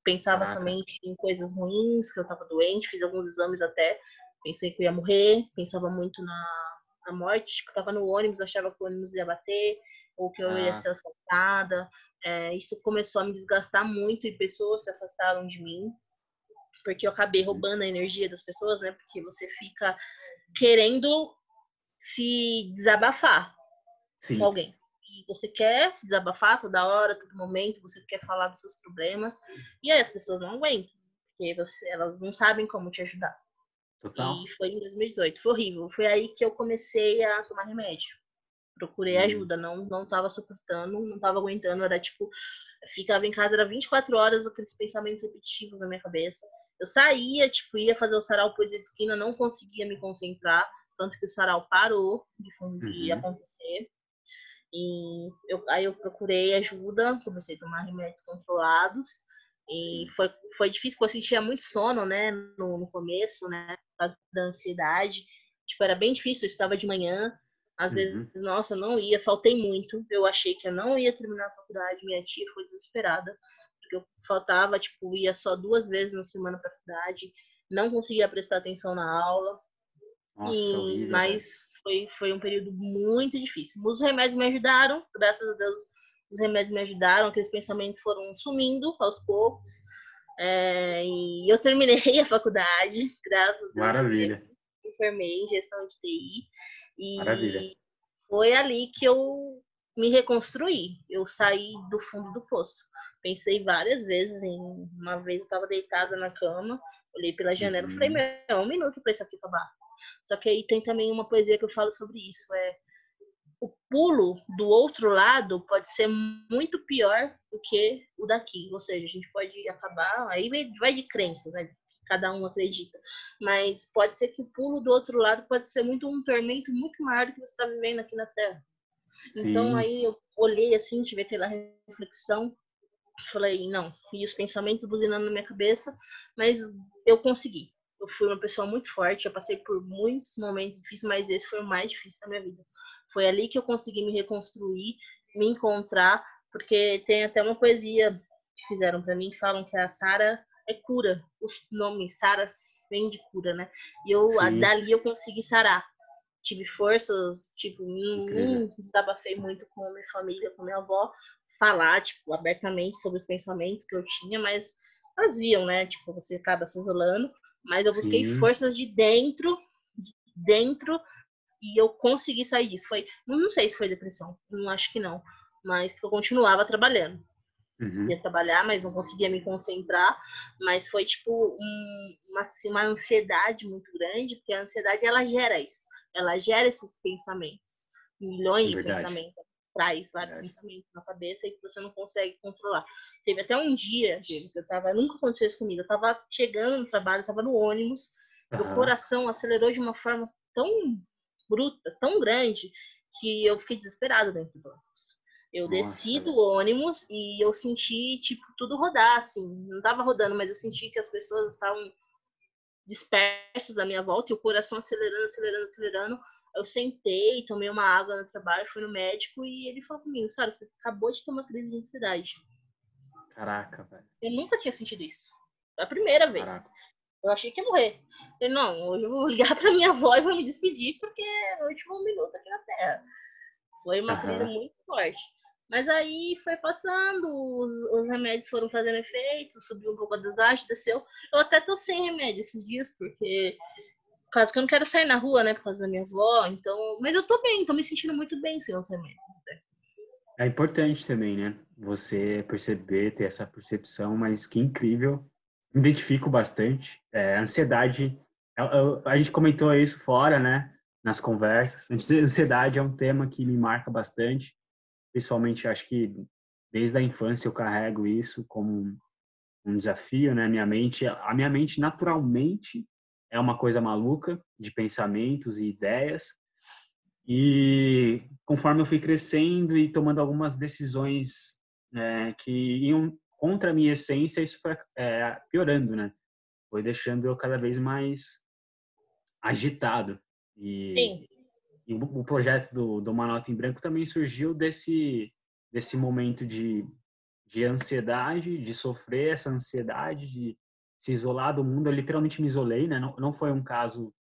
pensava Caraca. somente em coisas ruins, que eu estava doente, fiz alguns exames até, pensei que eu ia morrer, pensava muito na, na morte, tipo, estava no ônibus, achava que o ônibus ia bater, ou que eu ah. ia ser assaltada. É, isso começou a me desgastar muito e pessoas se afastaram de mim, porque eu acabei roubando a energia das pessoas, né? Porque você fica querendo se desabafar Sim. com alguém. E você quer desabafar toda hora, todo momento, você quer falar dos seus problemas, e aí as pessoas não aguentam, porque você, elas não sabem como te ajudar. Total. E foi em 2018, foi horrível. Foi aí que eu comecei a tomar remédio. Procurei hum. ajuda, não não tava suportando, não tava aguentando, era tipo, ficava em casa, era 24 horas aqueles pensamentos repetitivos na minha cabeça. Eu saía, tipo, ia fazer o sarau poesia de esquina, não conseguia me concentrar, tanto que o sarau parou de, de uhum. acontecer. E eu, aí eu procurei ajuda, comecei a tomar remédios controlados. E foi, foi difícil, porque eu sentia muito sono, né, no, no começo, né, por causa da ansiedade. Tipo, era bem difícil, eu estava de manhã, às uhum. vezes, nossa, eu não ia, faltei muito. Eu achei que eu não ia terminar a faculdade, minha tia foi desesperada, porque eu faltava, tipo, ia só duas vezes na semana para a faculdade, não conseguia prestar atenção na aula. Nossa, e, horrível, mas foi, foi um período muito difícil. Os remédios me ajudaram, graças a Deus, os remédios me ajudaram, aqueles pensamentos foram sumindo aos poucos. É, e eu terminei [laughs] a faculdade, graças a. Maravilha. Enfermei em gestão de TI. E Maravilha. foi ali que eu me reconstruí. Eu saí do fundo do poço. Pensei várias vezes em. Uma vez eu estava deitada na cama, olhei pela janela e uhum. falei: Meu, um minuto para isso aqui acabar. Só que aí tem também uma poesia que eu falo sobre isso. É pulo do outro lado pode ser muito pior do que o daqui. Ou seja, a gente pode acabar. Aí vai de crenças, né? Cada um acredita. Mas pode ser que o pulo do outro lado pode ser muito um tormento muito maior do que você está vivendo aqui na Terra. Sim. Então aí eu olhei assim, tive aquela reflexão. Falei, não, e os pensamentos buzinando na minha cabeça, mas eu consegui. Eu fui uma pessoa muito forte, eu passei por muitos momentos difíceis, mas esse foi o mais difícil da minha vida. Foi ali que eu consegui me reconstruir, me encontrar, porque tem até uma poesia que fizeram para mim que falam que a Sara é cura. Os nomes Sara vem de cura, né? E eu dali eu consegui sarar. Tive forças, tipo, não desabafei muito com a minha família, com a minha avó, falar, tipo, abertamente sobre os pensamentos que eu tinha, mas elas viam, né? Tipo, você acaba se isolando. Mas eu busquei Sim. forças de dentro, de dentro e eu consegui sair disso. Foi, não sei se foi depressão, não acho que não, mas eu continuava trabalhando. Uhum. Ia trabalhar, mas não conseguia me concentrar, mas foi tipo um, uma, assim, uma ansiedade muito grande, porque a ansiedade ela gera isso, ela gera esses pensamentos, milhões de pensamentos, traz vários Verdade. pensamentos na cabeça e que você não consegue controlar. Teve até um dia, gente, que eu tava, nunca aconteceu isso comigo, eu tava chegando no trabalho, tava no ônibus, uhum. o coração acelerou de uma forma tão bruta, tão grande, que eu fiquei desesperada dentro do ônibus. Eu Nossa, desci do ônibus e eu senti, tipo, tudo rodar, assim. Não tava rodando, mas eu senti que as pessoas estavam dispersas à minha volta e o coração acelerando, acelerando, acelerando. Eu sentei, tomei uma água no trabalho, fui no médico e ele falou comigo, Sara, você acabou de ter uma crise de ansiedade. Caraca, velho. Eu nunca tinha sentido isso. Foi a primeira vez. Caraca. Eu achei que ia morrer. Falei, não, hoje eu vou [laughs] ligar pra minha avó e vou me despedir, porque é o último minuto aqui na Terra. Foi uma uhum. crise muito forte. Mas aí foi passando, os, os, remédios foram fazendo efeito, subiu um pouco a dosagem, desceu. Eu até tô sem remédio esses dias, porque. Por causa que eu não quero sair na rua, né? Por causa da minha avó. Então. Mas eu tô bem, tô me sentindo muito bem sem remédios. Né? É importante também, né? Você perceber, ter essa percepção, mas que incrível identifico bastante. É, ansiedade, a, a, a, gente comentou isso fora, né? Nas conversas. Ansiedade é um tema que me marca bastante. Principalmente, acho que desde a infância eu carrego isso como um desafio, né? Minha mente, a minha mente naturalmente é uma coisa maluca de pensamentos e ideias. E conforme eu fui crescendo e tomando algumas decisões né, que iam contra a minha essência, isso foi é, piorando, né? Foi deixando eu cada vez mais agitado. E, Sim. e o projeto do, do Uma Nota em Branco também surgiu desse, desse momento de, de ansiedade, de sofrer essa ansiedade, de se isolar do mundo. Eu literalmente me isolei, né? Não, não foi um caso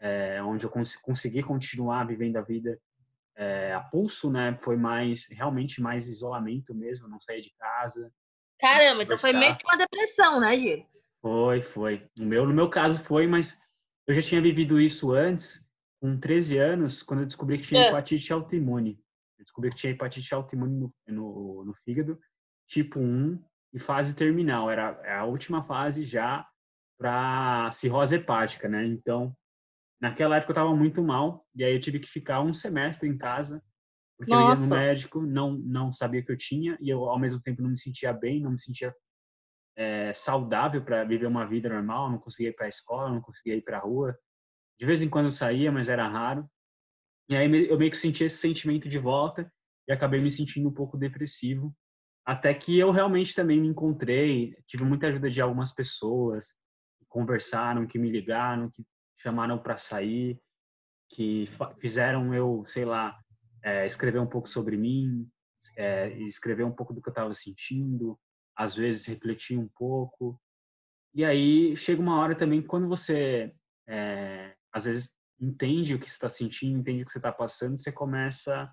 é, onde eu cons consegui continuar vivendo a vida é, a pulso, né? Foi mais, realmente mais isolamento mesmo, não saía de casa. Caramba, então foi meio que uma depressão, né, Gil? Foi, foi. No meu, no meu caso foi, mas eu já tinha vivido isso antes, com 13 anos, quando eu descobri que tinha é. hepatite autoimune. Eu descobri que tinha hepatite autoimune no, no, no fígado, tipo 1 e fase terminal. Era a última fase já para cirrose hepática, né? Então, naquela época eu estava muito mal, e aí eu tive que ficar um semestre em casa, porque Nossa. eu ia no médico, não, não sabia que eu tinha, e eu ao mesmo tempo não me sentia bem, não me sentia é, saudável para viver uma vida normal, não conseguia ir para a escola, não conseguia ir para a rua. De vez em quando eu saía, mas era raro. E aí eu meio que senti esse sentimento de volta e acabei me sentindo um pouco depressivo. Até que eu realmente também me encontrei, tive muita ajuda de algumas pessoas que conversaram, que me ligaram, que chamaram para sair, que fizeram eu, sei lá, é, escrever um pouco sobre mim, é, escrever um pouco do que eu estava sentindo, às vezes refletir um pouco. E aí chega uma hora também quando você, é, às vezes, entende o que está sentindo, entende o que você está passando, você começa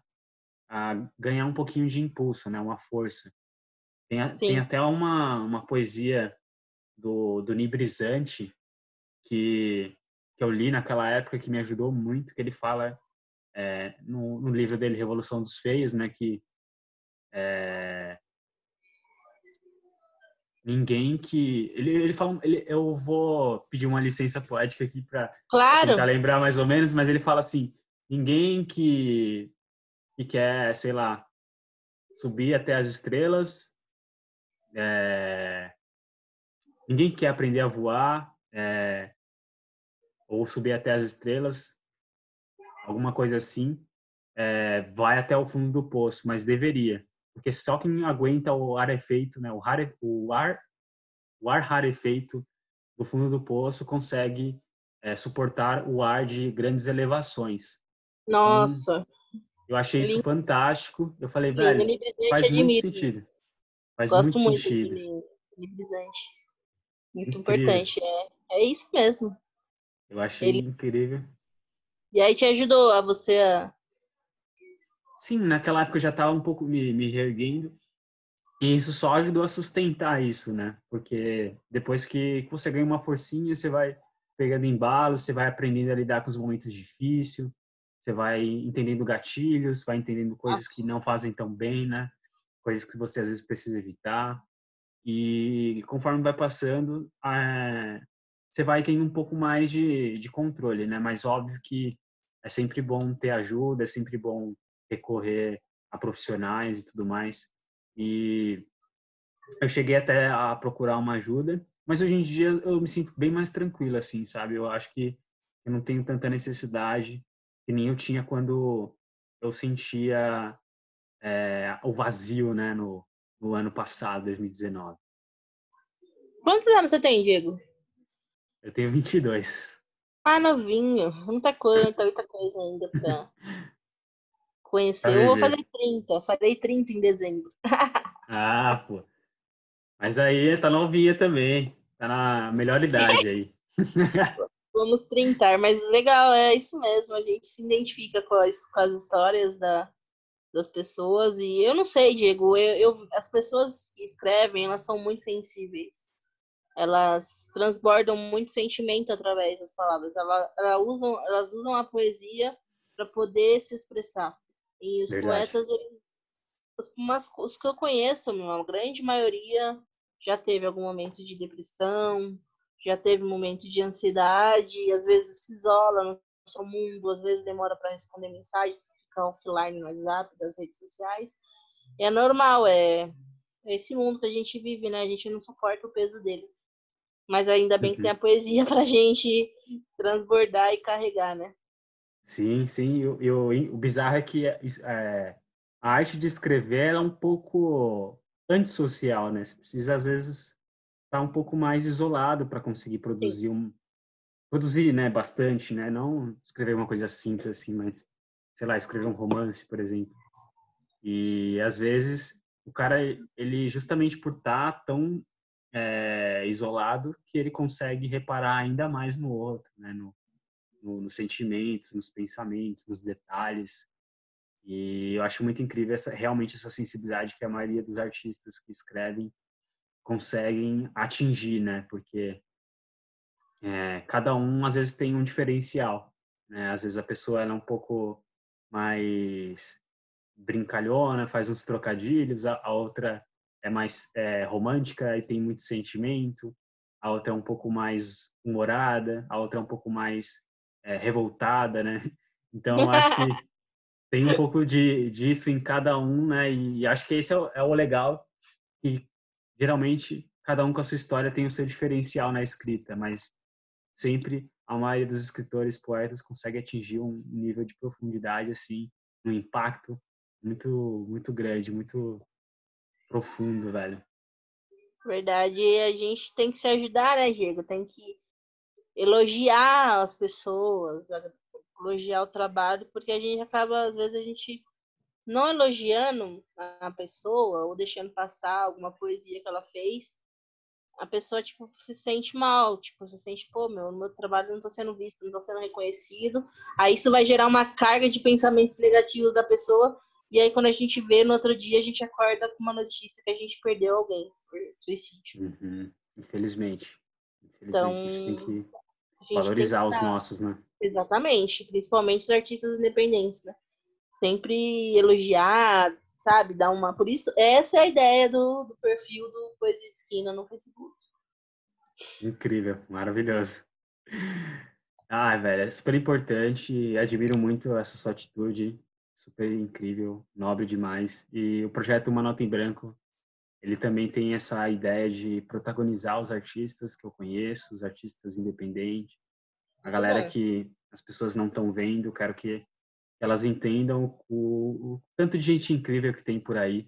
a ganhar um pouquinho de impulso, né? Uma força. Tem, a, tem até uma, uma poesia do, do Nibrizante que, que eu li naquela época que me ajudou muito, que ele fala é, no, no, livro dele Revolução dos Feios, né? Que é, ninguém que ele, ele fala ele, eu vou pedir uma licença poética aqui para claro. tentar lembrar mais ou menos mas ele fala assim ninguém que que quer sei lá subir até as estrelas é, ninguém quer aprender a voar é, ou subir até as estrelas alguma coisa assim é, vai até o fundo do poço mas deveria porque só quem aguenta o ar efeito, né, o, ar, o ar, o ar rarefeito do fundo do poço consegue é, suportar o ar de grandes elevações. Nossa. Eu achei isso fantástico. Eu falei, velho, faz muito sentido. Faz Gosto muito, muito sentido. De Muito incrível. importante. É, é isso mesmo. Eu achei Ele... incrível. E aí te ajudou a você a Sim, naquela época eu já estava um pouco me, me reerguendo. E isso só ajudou a sustentar isso, né? Porque depois que você ganha uma forcinha, você vai pegando embalo, você vai aprendendo a lidar com os momentos difíceis, você vai entendendo gatilhos, vai entendendo coisas que não fazem tão bem, né? Coisas que você às vezes precisa evitar. E conforme vai passando, é, você vai tendo um pouco mais de, de controle, né? Mas óbvio que é sempre bom ter ajuda, é sempre bom recorrer a profissionais e tudo mais. E eu cheguei até a procurar uma ajuda, mas hoje em dia eu me sinto bem mais tranquilo, assim, sabe? Eu acho que eu não tenho tanta necessidade que nem eu tinha quando eu sentia é, o vazio, né, no, no ano passado, 2019. Quantos anos você tem, Diego? Eu tenho 22. Ah, novinho. Muita coisa, muita coisa ainda pra, [laughs] Conheceu, eu vou fazer 30. Farei 30 em dezembro. [laughs] ah, pô. Mas aí tá novinha também. Tá na melhor idade aí. [laughs] Vamos 30, mas legal, é isso mesmo. A gente se identifica com as, com as histórias da, das pessoas. E eu não sei, Diego, eu, eu, as pessoas que escrevem, elas são muito sensíveis. Elas transbordam muito sentimento através das palavras. Elas, elas usam, elas usam a poesia para poder se expressar. E os Verdade. poetas, eles, os, os que eu conheço, a grande maioria já teve algum momento de depressão, já teve momento de ansiedade, às vezes se isola no seu mundo, às vezes demora para responder mensagens, fica offline no WhatsApp, das redes sociais. É normal, é, é esse mundo que a gente vive, né? A gente não suporta o peso dele. Mas ainda bem que tem a uhum. poesia [laughs] pra gente transbordar e carregar, né? Sim, sim. Eu, eu, o bizarro é que é, a arte de escrever é um pouco antissocial, né? Você precisa, às vezes, estar um pouco mais isolado para conseguir produzir um... Produzir, né? Bastante, né? Não escrever uma coisa simples assim, mas sei lá, escrever um romance, por exemplo. E às vezes o cara, ele justamente por estar tá tão é, isolado, que ele consegue reparar ainda mais no outro, né? No, no, nos sentimentos, nos pensamentos, nos detalhes. E eu acho muito incrível essa, realmente essa sensibilidade que a maioria dos artistas que escrevem conseguem atingir, né? Porque é, cada um às vezes tem um diferencial, né? Às vezes a pessoa é um pouco mais brincalhona, faz uns trocadilhos, a, a outra é mais é, romântica e tem muito sentimento, a outra é um pouco mais humorada, a outra é um pouco mais é, revoltada, né? [laughs] Então acho que [laughs] tem um pouco de disso em cada um, né? E, acho que esse é o, é o legal e geralmente cada um com a sua história tem o seu diferencial na escrita, mas sempre a maioria dos escritores poetas consegue atingir um nível de profundidade assim, um impacto muito muito grande, muito profundo, velho. Verdade, a gente tem que se ajudar, né, Diego? Tem que elogiar as pessoas, elogiar o trabalho, porque a gente acaba, às vezes, a gente não elogiando a pessoa ou deixando passar alguma poesia que ela fez, a pessoa, tipo, se sente mal, tipo, se sente, pô, meu, meu trabalho não está sendo visto, não está sendo reconhecido. Aí isso vai gerar uma carga de pensamentos negativos da pessoa, e aí quando a gente vê no outro dia, a gente acorda com uma notícia que a gente perdeu alguém por suicídio. Uhum. Infelizmente. Infelizmente, então, a gente tem que valorizar os nossos, né? Exatamente, principalmente os artistas independentes, né? Sempre elogiar, sabe? Dar uma. Por isso, essa é a ideia do, do perfil do Poesia de Esquina no Facebook. Incrível, maravilhoso. Ah, velho, é super importante. Admiro muito essa sua atitude, super incrível, nobre demais. E o projeto Uma Nota em Branco, ele também tem essa ideia de protagonizar os artistas que eu conheço, os artistas independentes, a galera que as pessoas não estão vendo, quero que elas entendam o, o, tanto de gente incrível que tem por aí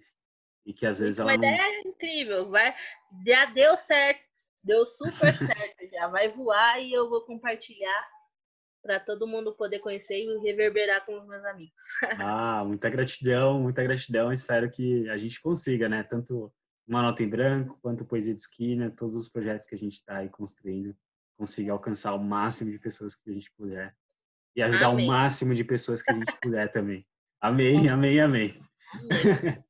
e que às vezes ela Uma não... ideia é incrível, vai, já deu certo, deu super [laughs] certo, já vai voar e eu vou compartilhar para todo mundo poder conhecer e reverberar com os meus amigos. [laughs] ah, muita gratidão, muita gratidão. Espero que a gente consiga, né? Tanto uma nota em branco quanto poesia de esquina, todos os projetos que a gente está aí construindo consiga alcançar o máximo de pessoas que a gente puder e ajudar amém. o máximo de pessoas que a gente puder também. [laughs] Amém, amém, amém. amém.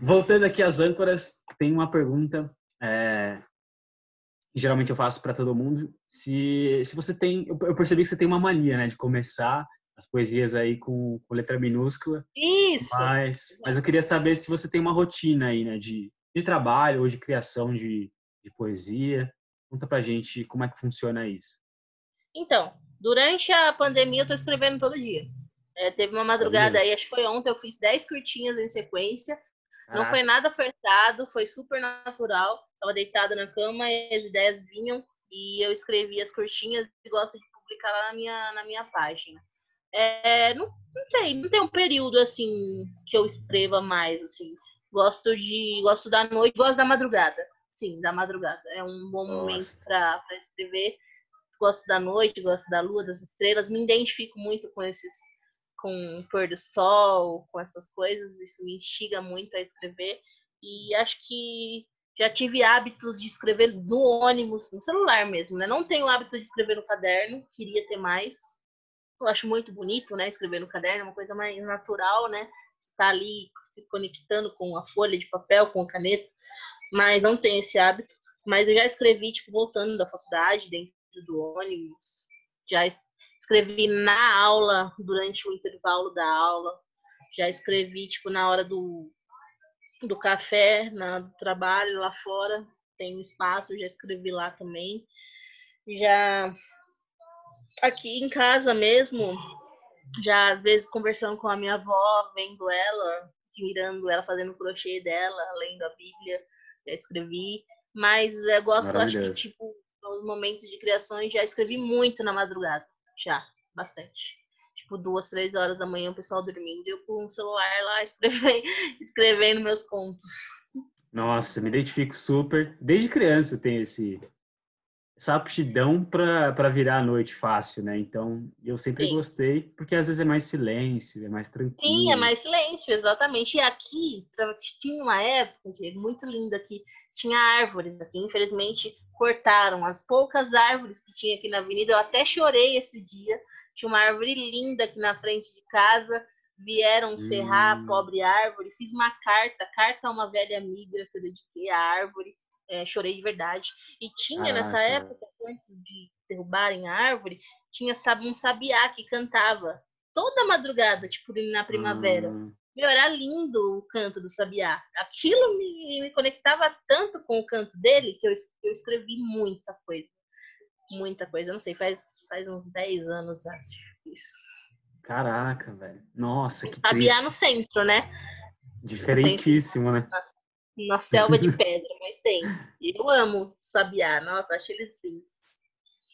Voltando aqui às âncoras, tem uma pergunta é, que geralmente eu faço para todo mundo. Se, se você tem, eu percebi que você tem uma mania, né, de começar as poesias aí com, com letra minúscula. Isso. Mas, mas eu queria saber se você tem uma rotina aí, né, de, de trabalho ou de criação de, de poesia. Conta pra gente como é que funciona isso. Então, durante a pandemia eu tô escrevendo todo dia. É, teve uma madrugada aí, acho que foi ontem, eu fiz 10 curtinhas em sequência. Não foi nada forçado, foi super natural. Tava deitada na cama e as ideias vinham e eu escrevi as curtinhas e gosto de publicar lá na minha, na minha página. É, não, não tem, não tem um período assim que eu escreva mais assim. Gosto de gosto da noite, gosto da madrugada. Sim, da madrugada. É um bom Nossa. momento para escrever. Gosto da noite, gosto da lua, das estrelas. Me identifico muito com esses, com o pôr do sol, com essas coisas. Isso me instiga muito a escrever. E acho que já tive hábitos de escrever no ônibus, no celular mesmo, né? Não tenho hábito de escrever no caderno, queria ter mais. Eu acho muito bonito, né? Escrever no caderno, é uma coisa mais natural, né? Estar ali se conectando com a folha de papel, com a caneta mas não tenho esse hábito. Mas eu já escrevi, tipo, voltando da faculdade, dentro do ônibus. Já escrevi na aula, durante o intervalo da aula. Já escrevi, tipo, na hora do, do café, na, do trabalho, lá fora. Tem um espaço, já escrevi lá também. Já aqui em casa mesmo, já às vezes conversando com a minha avó, vendo ela, admirando ela fazendo o crochê dela, lendo a Bíblia já escrevi, mas eu gosto, acho que, tipo, nos momentos de criações, já escrevi muito na madrugada, já, bastante. Tipo, duas, três horas da manhã, o pessoal dormindo, eu com o celular lá [laughs] escrevendo, escrevendo meus contos. Nossa, me identifico super. Desde criança tem esse essa aptidão para virar a noite fácil, né? Então, eu sempre Sim. gostei, porque às vezes é mais silêncio, é mais tranquilo. Sim, é mais silêncio, exatamente. E aqui, tinha uma época, muito linda aqui, tinha árvores aqui. Infelizmente, cortaram as poucas árvores que tinha aqui na avenida. Eu até chorei esse dia. Tinha uma árvore linda aqui na frente de casa. Vieram serrar hum. a pobre árvore. Fiz uma carta, carta a uma velha amiga que eu dediquei à árvore é, chorei de verdade. E tinha Caraca. nessa época, antes de derrubarem a árvore, tinha sabe, um sabiá que cantava toda madrugada, tipo na primavera. Hum. Meu, era lindo o canto do sabiá. Aquilo me, me, conectava tanto com o canto dele que eu, eu escrevi muita coisa. Muita coisa. Eu não sei, faz, faz uns 10 anos, acho isso. Caraca, velho. Nossa, que Sabiá triste. no centro, né? Diferentíssimo, né? Na selva de [laughs] pedra, mas tem. Eu amo sabiá, nossa, acho eles lindos.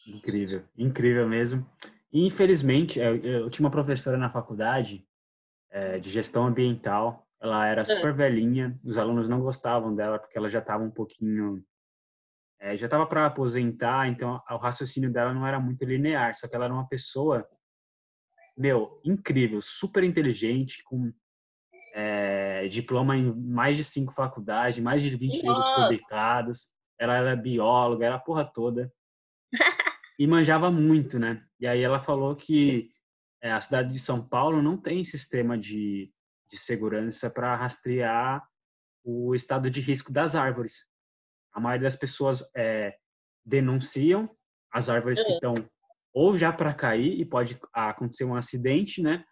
Incrível, incrível mesmo. E, infelizmente, eu, eu, tinha uma professora na faculdade é, de gestão ambiental, ela era super é. velhinha, os alunos não gostavam dela porque ela já estava um pouquinho. É, já estava para aposentar, então o raciocínio dela não era muito linear, só que ela era uma pessoa, meu, incrível, super inteligente, com é, diploma em mais de cinco faculdades, mais de 20 livros publicados. Ela era bióloga, era a porra toda. [laughs] e manjava muito, né? E aí ela falou que é, a cidade de São Paulo não tem sistema de, de segurança para rastrear o estado de risco das árvores. A maioria das pessoas é, denunciam as árvores que estão ou já para cair e pode acontecer um acidente, né?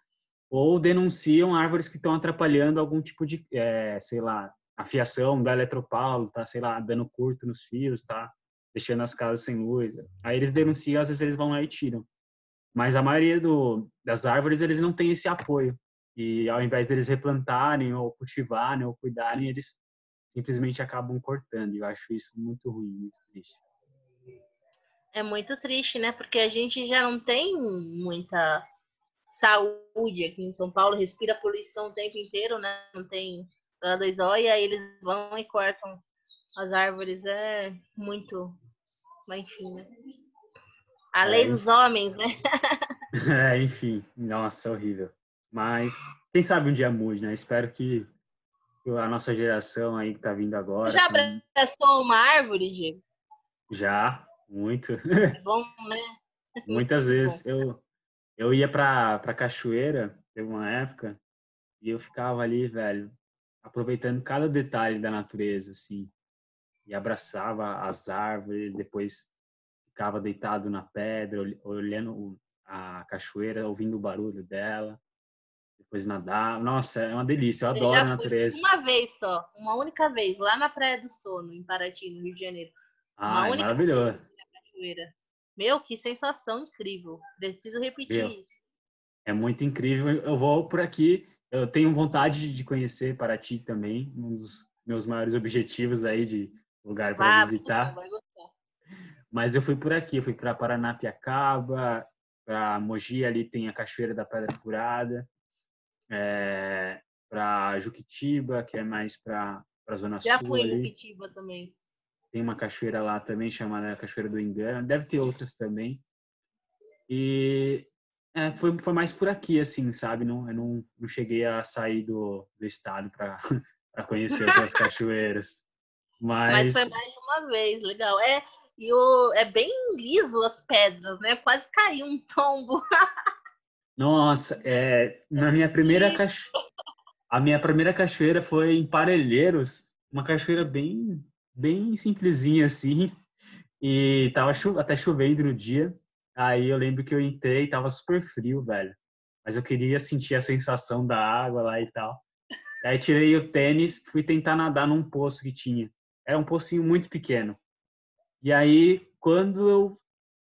Ou denunciam árvores que estão atrapalhando algum tipo de, é, sei lá, afiação da eletropaulo, tá, sei lá, dando curto nos fios, tá, deixando as casas sem luz. Aí eles denunciam, às vezes eles vão lá e tiram. Mas a maioria do, das árvores, eles não têm esse apoio. E ao invés deles replantarem ou cultivarem ou cuidarem, eles simplesmente acabam cortando. Eu acho isso muito ruim, muito triste. É muito triste, né? Porque a gente já não tem muita saúde aqui em São Paulo, respira poluição o tempo inteiro, né? Não tem dois ó, e aí eles vão e cortam as árvores. É muito. Mas enfim, né? A é, lei dos homens, né? [laughs] é, enfim. Nossa, horrível. Mas quem sabe um dia mude, né? Espero que a nossa geração aí que tá vindo agora. Já abraçou uma árvore, Diego? Já, muito. É bom, né? [laughs] Muitas vezes. Eu, eu ia pra, pra cachoeira, teve uma época, e eu ficava ali, velho, aproveitando cada detalhe da natureza, assim. E abraçava as árvores, depois ficava deitado na pedra, olhando a cachoeira, ouvindo o barulho dela. Depois nadar. Nossa, é uma delícia, eu adoro a natureza. Uma vez só, uma única vez, lá na Praia do Sono, em Paraty, no Rio de Janeiro. Ah, é maravilhoso. cachoeira. Meu, que sensação incrível. Preciso repetir Meu, isso. É muito incrível. Eu vou por aqui. Eu tenho vontade de conhecer Paraty também, um dos meus maiores objetivos aí de lugar para ah, visitar. Mas eu fui por aqui, eu fui para Paranapiacaba, para Mogi, ali tem a Cachoeira da Pedra Furada, é, para Juquitiba, que é mais para a Zona Já Sul. Já fui em Juquitiba também. Tem uma cachoeira lá também chamada Cachoeira do Engano. Deve ter outras também. E é, foi, foi mais por aqui, assim, sabe? Não, eu não, não cheguei a sair do, do estado para [laughs] conhecer outras cachoeiras. Mas... Mas foi mais de uma vez, legal. É, e o, é bem liso as pedras, né? Quase caiu um tombo. [laughs] Nossa, é, na minha primeira cachoeira. A minha primeira cachoeira foi em Parelheiros, uma cachoeira bem bem simplesinha assim. E tava cho até chovendo no dia. Aí eu lembro que eu entrei e tava super frio, velho. Mas eu queria sentir a sensação da água lá e tal. Aí tirei o tênis, fui tentar nadar num poço que tinha. Era um pocinho muito pequeno. E aí, quando eu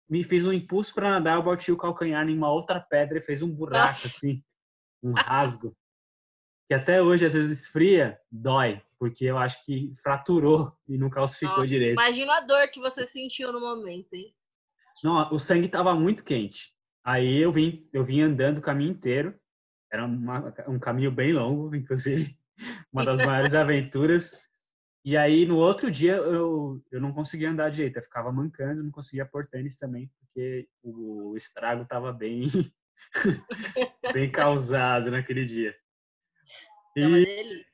me fiz um impulso para nadar, eu bati o calcanhar em uma outra pedra e fez um buraco assim, um rasgo. Que até hoje, às vezes, esfria, dói porque eu acho que fraturou e não calcificou Nossa, direito. Imagina a dor que você sentiu no momento, hein? Não, o sangue estava muito quente. Aí eu vim, eu vim andando o caminho inteiro. Era uma, um caminho bem longo, [laughs] inclusive, uma das maiores [laughs] aventuras. E aí, no outro dia, eu, eu não conseguia andar direito. Eu ficava mancando, não conseguia pôr tênis também, porque o estrago estava bem, [laughs] bem causado naquele dia. E...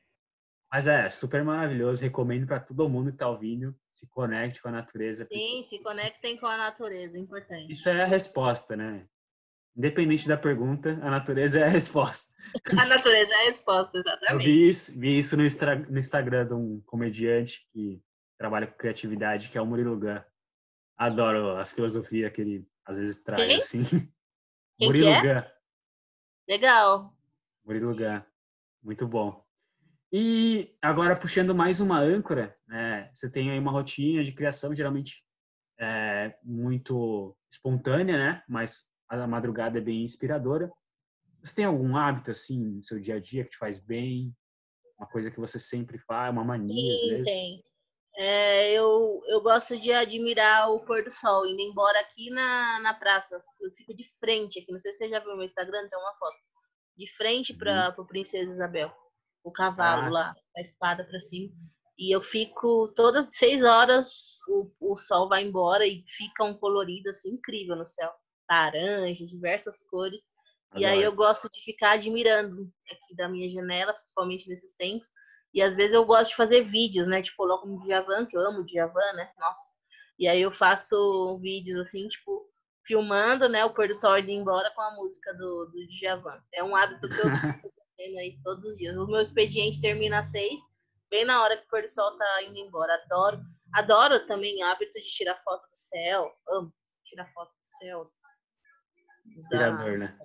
Mas, é, super maravilhoso. Recomendo para todo mundo que está ouvindo. Se conecte com a natureza. Sim, se conectem com a natureza, importante. Isso é a resposta, né? Independente da pergunta, a natureza é a resposta. [laughs] A natureza é a resposta, exatamente. Eu vi isso, vi isso no, no Instagram de um comediante que trabalha com criatividade, que é o Murilo Gun. Adoro as filosofias que ele às vezes traz, Quem? assim. Quem Murilo é? Gun. Legal. Murilo Gun. Muito bom. E agora, puxando mais uma âncora, né, você tem aí uma rotina de criação, geralmente é, muito espontânea, né? Mas a madrugada é bem inspiradora. Você tem algum hábito assim no seu dia a dia que te faz bem? Uma coisa que você sempre faz, uma mania Sim, às vezes? Tem. É, eu, eu gosto de admirar o pôr do sol, indo embora aqui na, na praça. Eu fico de frente aqui, não sei se você já viu no meu Instagram, tem uma foto. De frente para uhum. o Princesa Isabel. O cavalo ah. lá, a espada para cima. E eu fico todas seis horas, o, o sol vai embora e fica um colorido assim incrível no céu laranja, diversas cores. Agora. E aí eu gosto de ficar admirando aqui da minha janela, principalmente nesses tempos. E às vezes eu gosto de fazer vídeos, né? Tipo, coloco um Djavan, que eu amo Djavan, né? Nossa. E aí eu faço vídeos assim, tipo, filmando, né? O pôr do sol indo embora com a música do, do Djavan. É um hábito que eu [laughs] fazendo aí todos os dias. O meu expediente termina às seis, bem na hora que o pôr do sol tá indo embora. Adoro. Adoro também o hábito de tirar foto do céu. Amo tirar foto do céu. Inspirador, né?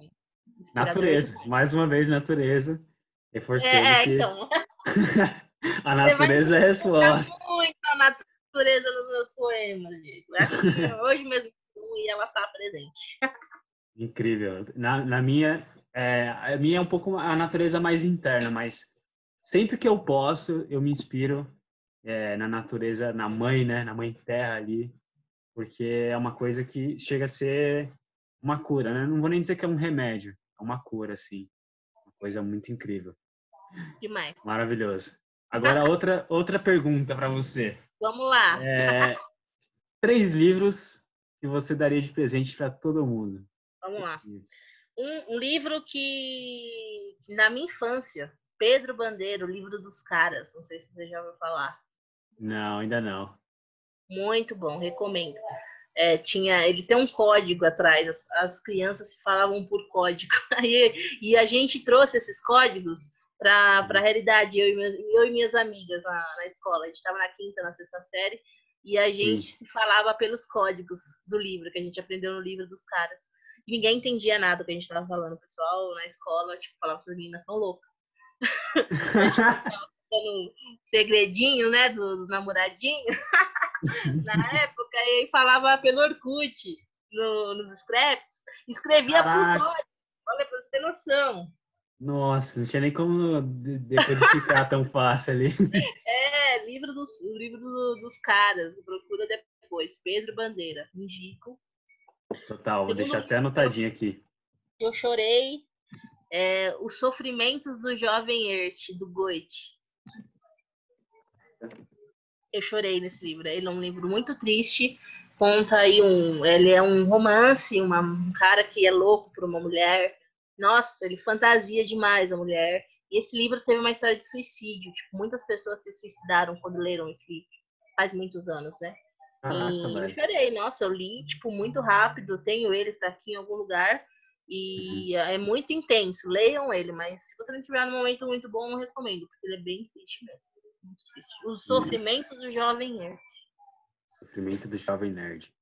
Inspirador. Natureza, mais uma vez, natureza. Reforçando é, é, que então. [laughs] a natureza é a resposta. muito a natureza nos meus poemas, Diego. Acho que [laughs] hoje mesmo e ela está presente. Incrível. Na, na minha, é, a minha é um pouco a natureza mais interna, mas sempre que eu posso, eu me inspiro é, na natureza, na mãe, né? Na mãe terra ali, porque é uma coisa que chega a ser uma cura, né? Não vou nem dizer que é um remédio, é uma cura, assim. Uma coisa muito incrível. Demais. Maravilhoso. Agora, [laughs] outra, outra pergunta para você. Vamos lá. É, três livros que você daria de presente para todo mundo. Vamos lá. Um, um, livro que, na minha infância, Pedro Bandeiro, o livro dos caras. Não sei se você já ouviu falar. Não, ainda não. Muito bom, recomendo é, tinha, ele tem um código atrás, as, as crianças se falavam por código. [laughs] Aí, e a gente trouxe esses códigos para a realidade, eu e, minhas, eu e minhas amigas na, na escola. A gente estava na quinta, na sexta série, e a gente Sim. se falava pelos códigos do livro, que a gente aprendeu no livro dos caras. Ninguém entendia nada do que a gente estava falando. O pessoal na escola, tipo, falava, essas meninas são loucas. [laughs] segredinho, né, dos namoradinhos. [laughs] na época, e falava pelo Orkut, no, nos scraps, escrevia Caraca. por código. Olha, pra você ter noção. Nossa, não tinha nem como decodificar tão fácil ali. [laughs] É, livro dos, livro dos caras, procura depois. Pedro Bandeira, indico. Total, vou deixar até anotadinho aqui. Eu chorei. É, Os Sofrimentos do Jovem Ert, do Goethe eu chorei nesse livro. Ele é um livro muito triste. Conta aí um. Ele é um romance, uma, um cara que é louco por uma mulher. Nossa, ele fantasia demais a mulher. E esse livro teve uma história de suicídio. Tipo, muitas pessoas se suicidaram quando leram esse livro. Faz muitos anos, né? E eu chorei. Nossa, eu li, tipo, muito rápido. Tenho ele, tá aqui em algum lugar. E uhum. é muito intenso. Leiam ele, mas se você não tiver num momento muito bom, não recomendo, porque ele é bem triste mesmo. Os sofrimentos do jovem nerd. Sofrimento do jovem nerd.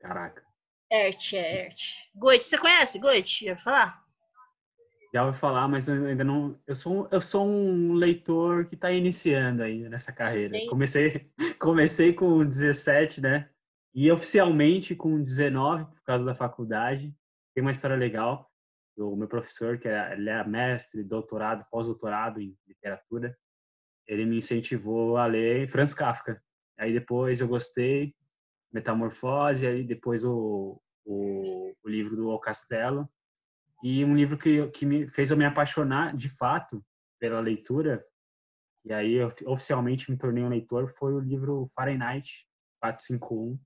Caraca. Ert, é Ert. Goethe, você conhece Goethe? Ouviu falar? Já ouvi falar, mas eu ainda não. Eu sou, eu sou um leitor que está iniciando ainda nessa carreira. Comecei, [laughs] comecei com 17, né? E oficialmente com 19, por causa da faculdade. Tem uma história legal. O meu professor, que é, ele é mestre, doutorado, pós-doutorado em literatura, ele me incentivou a ler Franz Kafka. Aí depois eu gostei, Metamorfose, aí depois o, o, o livro do O Castelo. E um livro que, que me fez eu me apaixonar, de fato, pela leitura, e aí eu oficialmente me tornei um leitor, foi o livro Fahrenheit 451.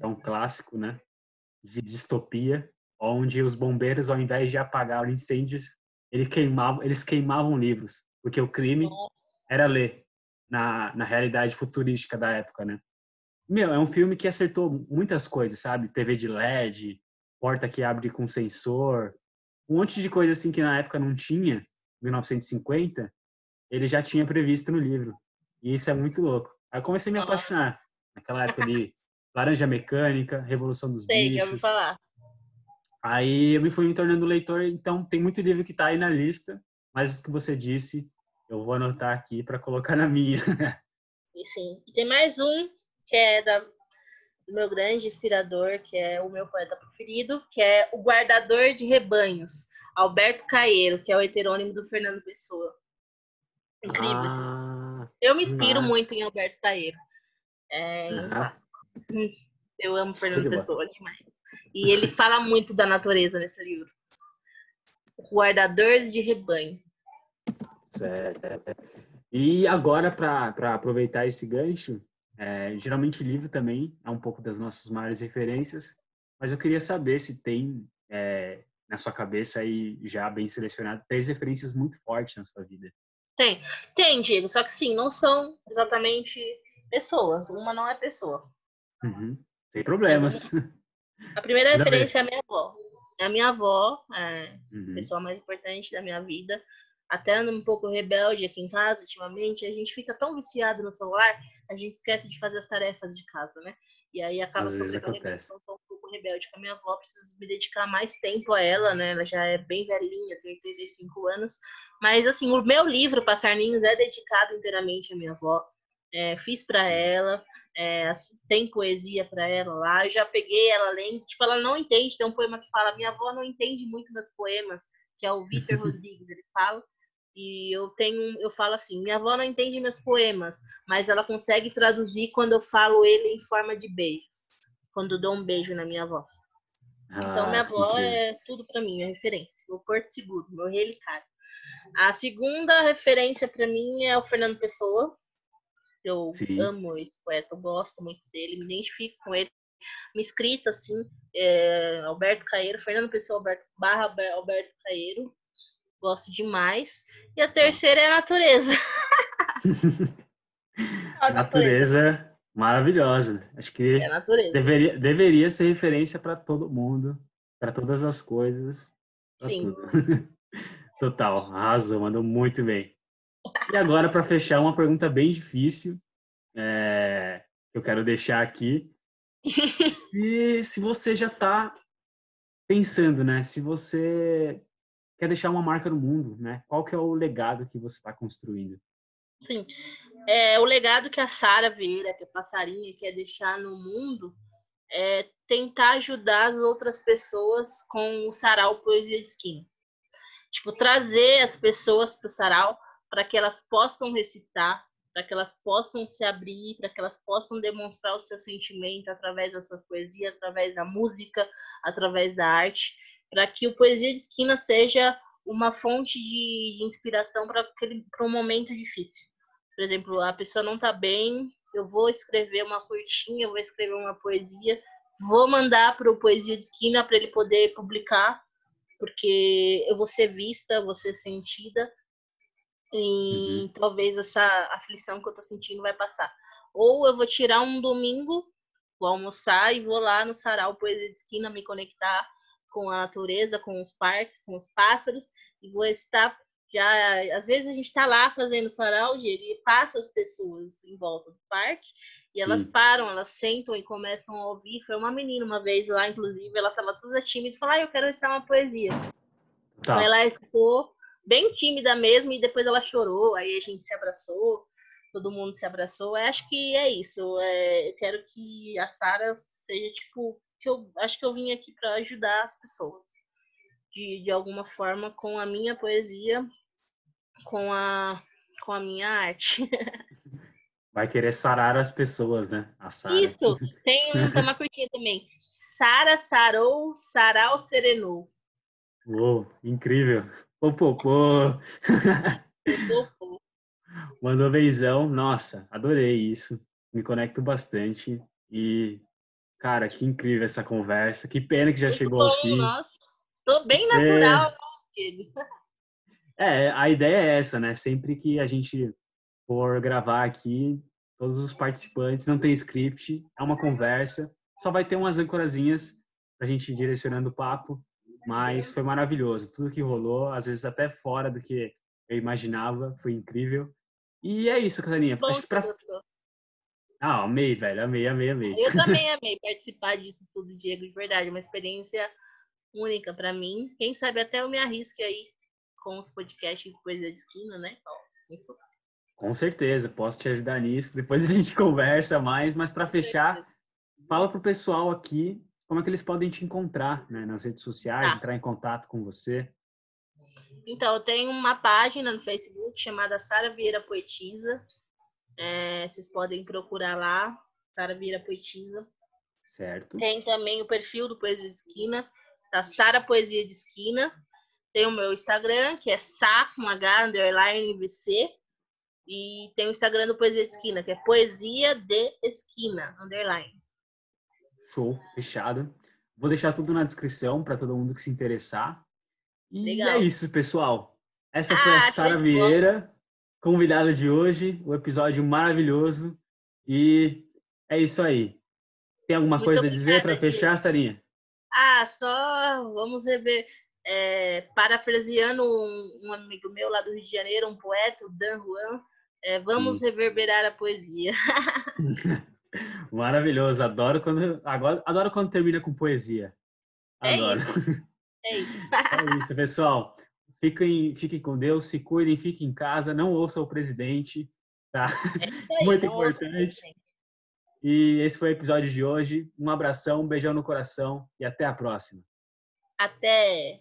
É um clássico, né? De distopia, onde os bombeiros, ao invés de apagar incêndios, eles queimavam, eles queimavam livros, porque o crime era ler na, na realidade futurística da época, né? Meu, é um filme que acertou muitas coisas, sabe? TV de LED, porta que abre com sensor, um monte de coisa assim que na época não tinha, 1950, ele já tinha previsto no livro. E isso é muito louco. Aí eu comecei a me apaixonar. Naquela época de Laranja Mecânica, Revolução dos Sei, Bichos. ouvi falar. Aí eu me fui me tornando leitor, então tem muito livro que está aí na lista, mas o que você disse, eu vou anotar aqui para colocar na minha. [laughs] E sim. E tem mais um que é da, meu grande inspirador, que é o meu poeta preferido, que é o Guardador de Rebanhos, Alberto Caeiro, que é o heterônimo do Fernando Pessoa. Incrível. assim. Ah, Eu me inspiro massa. muito em Alberto Caeiro. É clássico. Hum, Eu amo Fernando. Pessoa demais. E ele [laughs] fala muito da natureza nesse livro. Guardadores de rebanho. certo. E agora, para aproveitar esse gancho, é, geralmente livro também é um pouco das nossas maiores referências, mas eu queria saber se tem é, na sua cabeça aí já bem selecionado três referências muito fortes na sua vida. Tem, tem, Diego, só que sim, não são exatamente pessoas. Uma não é pessoa. Uhum. Sem problemas. A primeira [laughs] referência é a minha avó. É a minha avó, é a Uhum. pessoa mais importante da minha vida. Até ando um pouco rebelde aqui em casa, ultimamente. A gente fica tão viciado no celular, a gente esquece de fazer as tarefas de casa, né? E aí acaba sobrecarregando. Então, tô um pouco rebelde com a minha avó, preciso me dedicar mais tempo a ela, né? Ela já é bem velhinha, tem 85 anos. Mas, assim, o meu livro, Passar Ninhos, é dedicado inteiramente à minha avó. É, fiz para ela, é, tem poesia para ela lá. Eu já peguei ela lendo, tipo, ela não entende. Tem um poema que fala: Minha avó não entende muito meus poemas, que é o Vitor [laughs] Rodrigues, ele fala. E eu tenho, eu falo assim: Minha avó não entende meus poemas, mas ela consegue traduzir quando eu falo ele em forma de beijos. Quando eu dou um beijo na minha avó. Então, Ah, minha que avó é tudo pra mim, é referência. O Porto Seguro, meu relicário. A segunda referência pra mim é o Fernando Pessoa. Eu Sim. amo esse poeta, eu gosto muito dele, me identifico com ele. Me escrita assim, é, Alberto Caeiro, Fernando Pessoa Alberto, barra Alber- Alberto Caeiro. Gosto demais. E a terceira é a natureza. [laughs] A Natureza maravilhosa. Acho que É deveria, deveria ser referência para todo mundo, para todas as coisas, Sim. [laughs] Total, arrasou, mandou muito bem. E agora, para fechar, uma pergunta bem difícil, é, que eu quero deixar aqui. [laughs] E se você já está pensando, né? Se você quer deixar uma marca no mundo, né? Qual que é o legado que você está construindo? Sim. É, o legado que a Sara Vieira, que é passarinha, quer deixar no mundo é tentar ajudar as outras pessoas com o sarau Poesia de Esquina. Tipo, trazer as pessoas para o sarau para que elas possam recitar, para que elas possam se abrir, para que elas possam demonstrar o seu sentimento através da sua poesia, através da música, através da arte, para que o Poesia de Esquina seja uma fonte de, de inspiração para um momento difícil. Por exemplo, a pessoa não está bem, eu vou escrever uma curtinha, eu vou escrever uma poesia, vou mandar para o Poesia de Esquina para ele poder publicar, porque eu vou ser vista, vou ser sentida, e Uhum. talvez essa aflição que eu tô sentindo vai passar. Ou eu vou tirar um domingo, vou almoçar e vou lá no sarau Poesia de Esquina me conectar com a natureza, com os parques, com os pássaros, e vou estar já, às vezes a gente está lá fazendo sarau, Diego, e passa as pessoas em volta do parque, e elas Sim. param, elas sentam e começam a ouvir. Foi uma menina uma vez lá, inclusive, ela estava toda tímida e falou: ah, eu quero recitar uma poesia. Então Tá. ela ficou bem tímida mesmo e depois ela chorou, aí a gente se abraçou, todo mundo se abraçou. Eu acho que é isso. é, eu quero que a Sara seja tipo que eu acho que eu vim aqui para ajudar as pessoas de, de alguma forma com a minha poesia, com a com a minha arte. [laughs] Vai querer sarar as pessoas, né? Isso. Tem, um, tem uma curtinha também. Sara sarou, sarau serenou. Uou, incrível. Pô, pô, [laughs] Mandou beijão. Nossa, adorei isso. Me conecto bastante. E, cara, que incrível essa conversa. Que pena que já Muito chegou bom, ao fim. Nossa, estou bem natural, é... é, a ideia é essa, né? Sempre que a gente for gravar aqui, todos os participantes, não tem script, é uma conversa. Só vai ter umas ancorazinhas pra gente ir direcionando o papo, mas foi maravilhoso. Tudo que rolou, às vezes até fora do que eu imaginava, foi incrível. E é isso, Catarinha. Bom, Acho que pra... Ah, amei, velho. Amei, amei, amei. Eu também [laughs] amei participar disso tudo, Diego, de verdade. Uma experiência única para mim. Quem sabe até eu me arrisque aí com os podcasts de Coisa de Esquina, né? Isso. Com certeza, posso te ajudar nisso. Depois a gente [laughs] conversa mais, mas para fechar, fala pro pessoal aqui como é que eles podem te encontrar né, nas redes sociais, tá. entrar em contato com você. Então, eu tenho uma página no Facebook chamada Sara Vieira Poetisa. É, vocês podem procurar lá, Sara Vieira Poetisa. Certo. Tem também o perfil do Poesia de Esquina, da Sara Poesia de Esquina. Tem o meu Instagram, que é sa, underline, VC. E tem o Instagram do Poesia de Esquina, que é Poesia de Esquina, underline. Show, fechado. Vou deixar tudo na descrição para todo mundo que se interessar. E Legal. é isso, pessoal. Essa foi a ah, Sara Vieira, convidada de hoje, o um episódio maravilhoso. E é isso aí. Tem alguma Muito coisa a dizer para fechar, Sarinha? Ah, só vamos rever. É, parafraseando um, um, amigo meu lá do Rio de Janeiro, um poeta, o Dan Juan, é, vamos Sim. reverberar a poesia. [laughs] Maravilhoso, adoro quando agora adoro quando termina com poesia. É adoro. É isso. É [laughs] isso. é isso, pessoal. Fiquem, fiquem com Deus, se cuidem, fiquem em casa, não ouçam o presidente, tá? É [laughs] aí, Muito importante. E esse foi o episódio de hoje. Um abração, um beijão no coração e até a próxima. Até!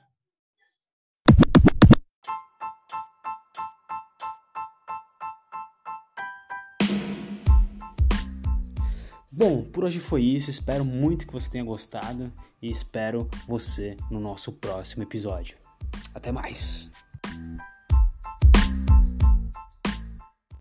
Bom, por hoje foi isso. Espero muito que você tenha gostado e espero você no nosso próximo episódio. Até mais!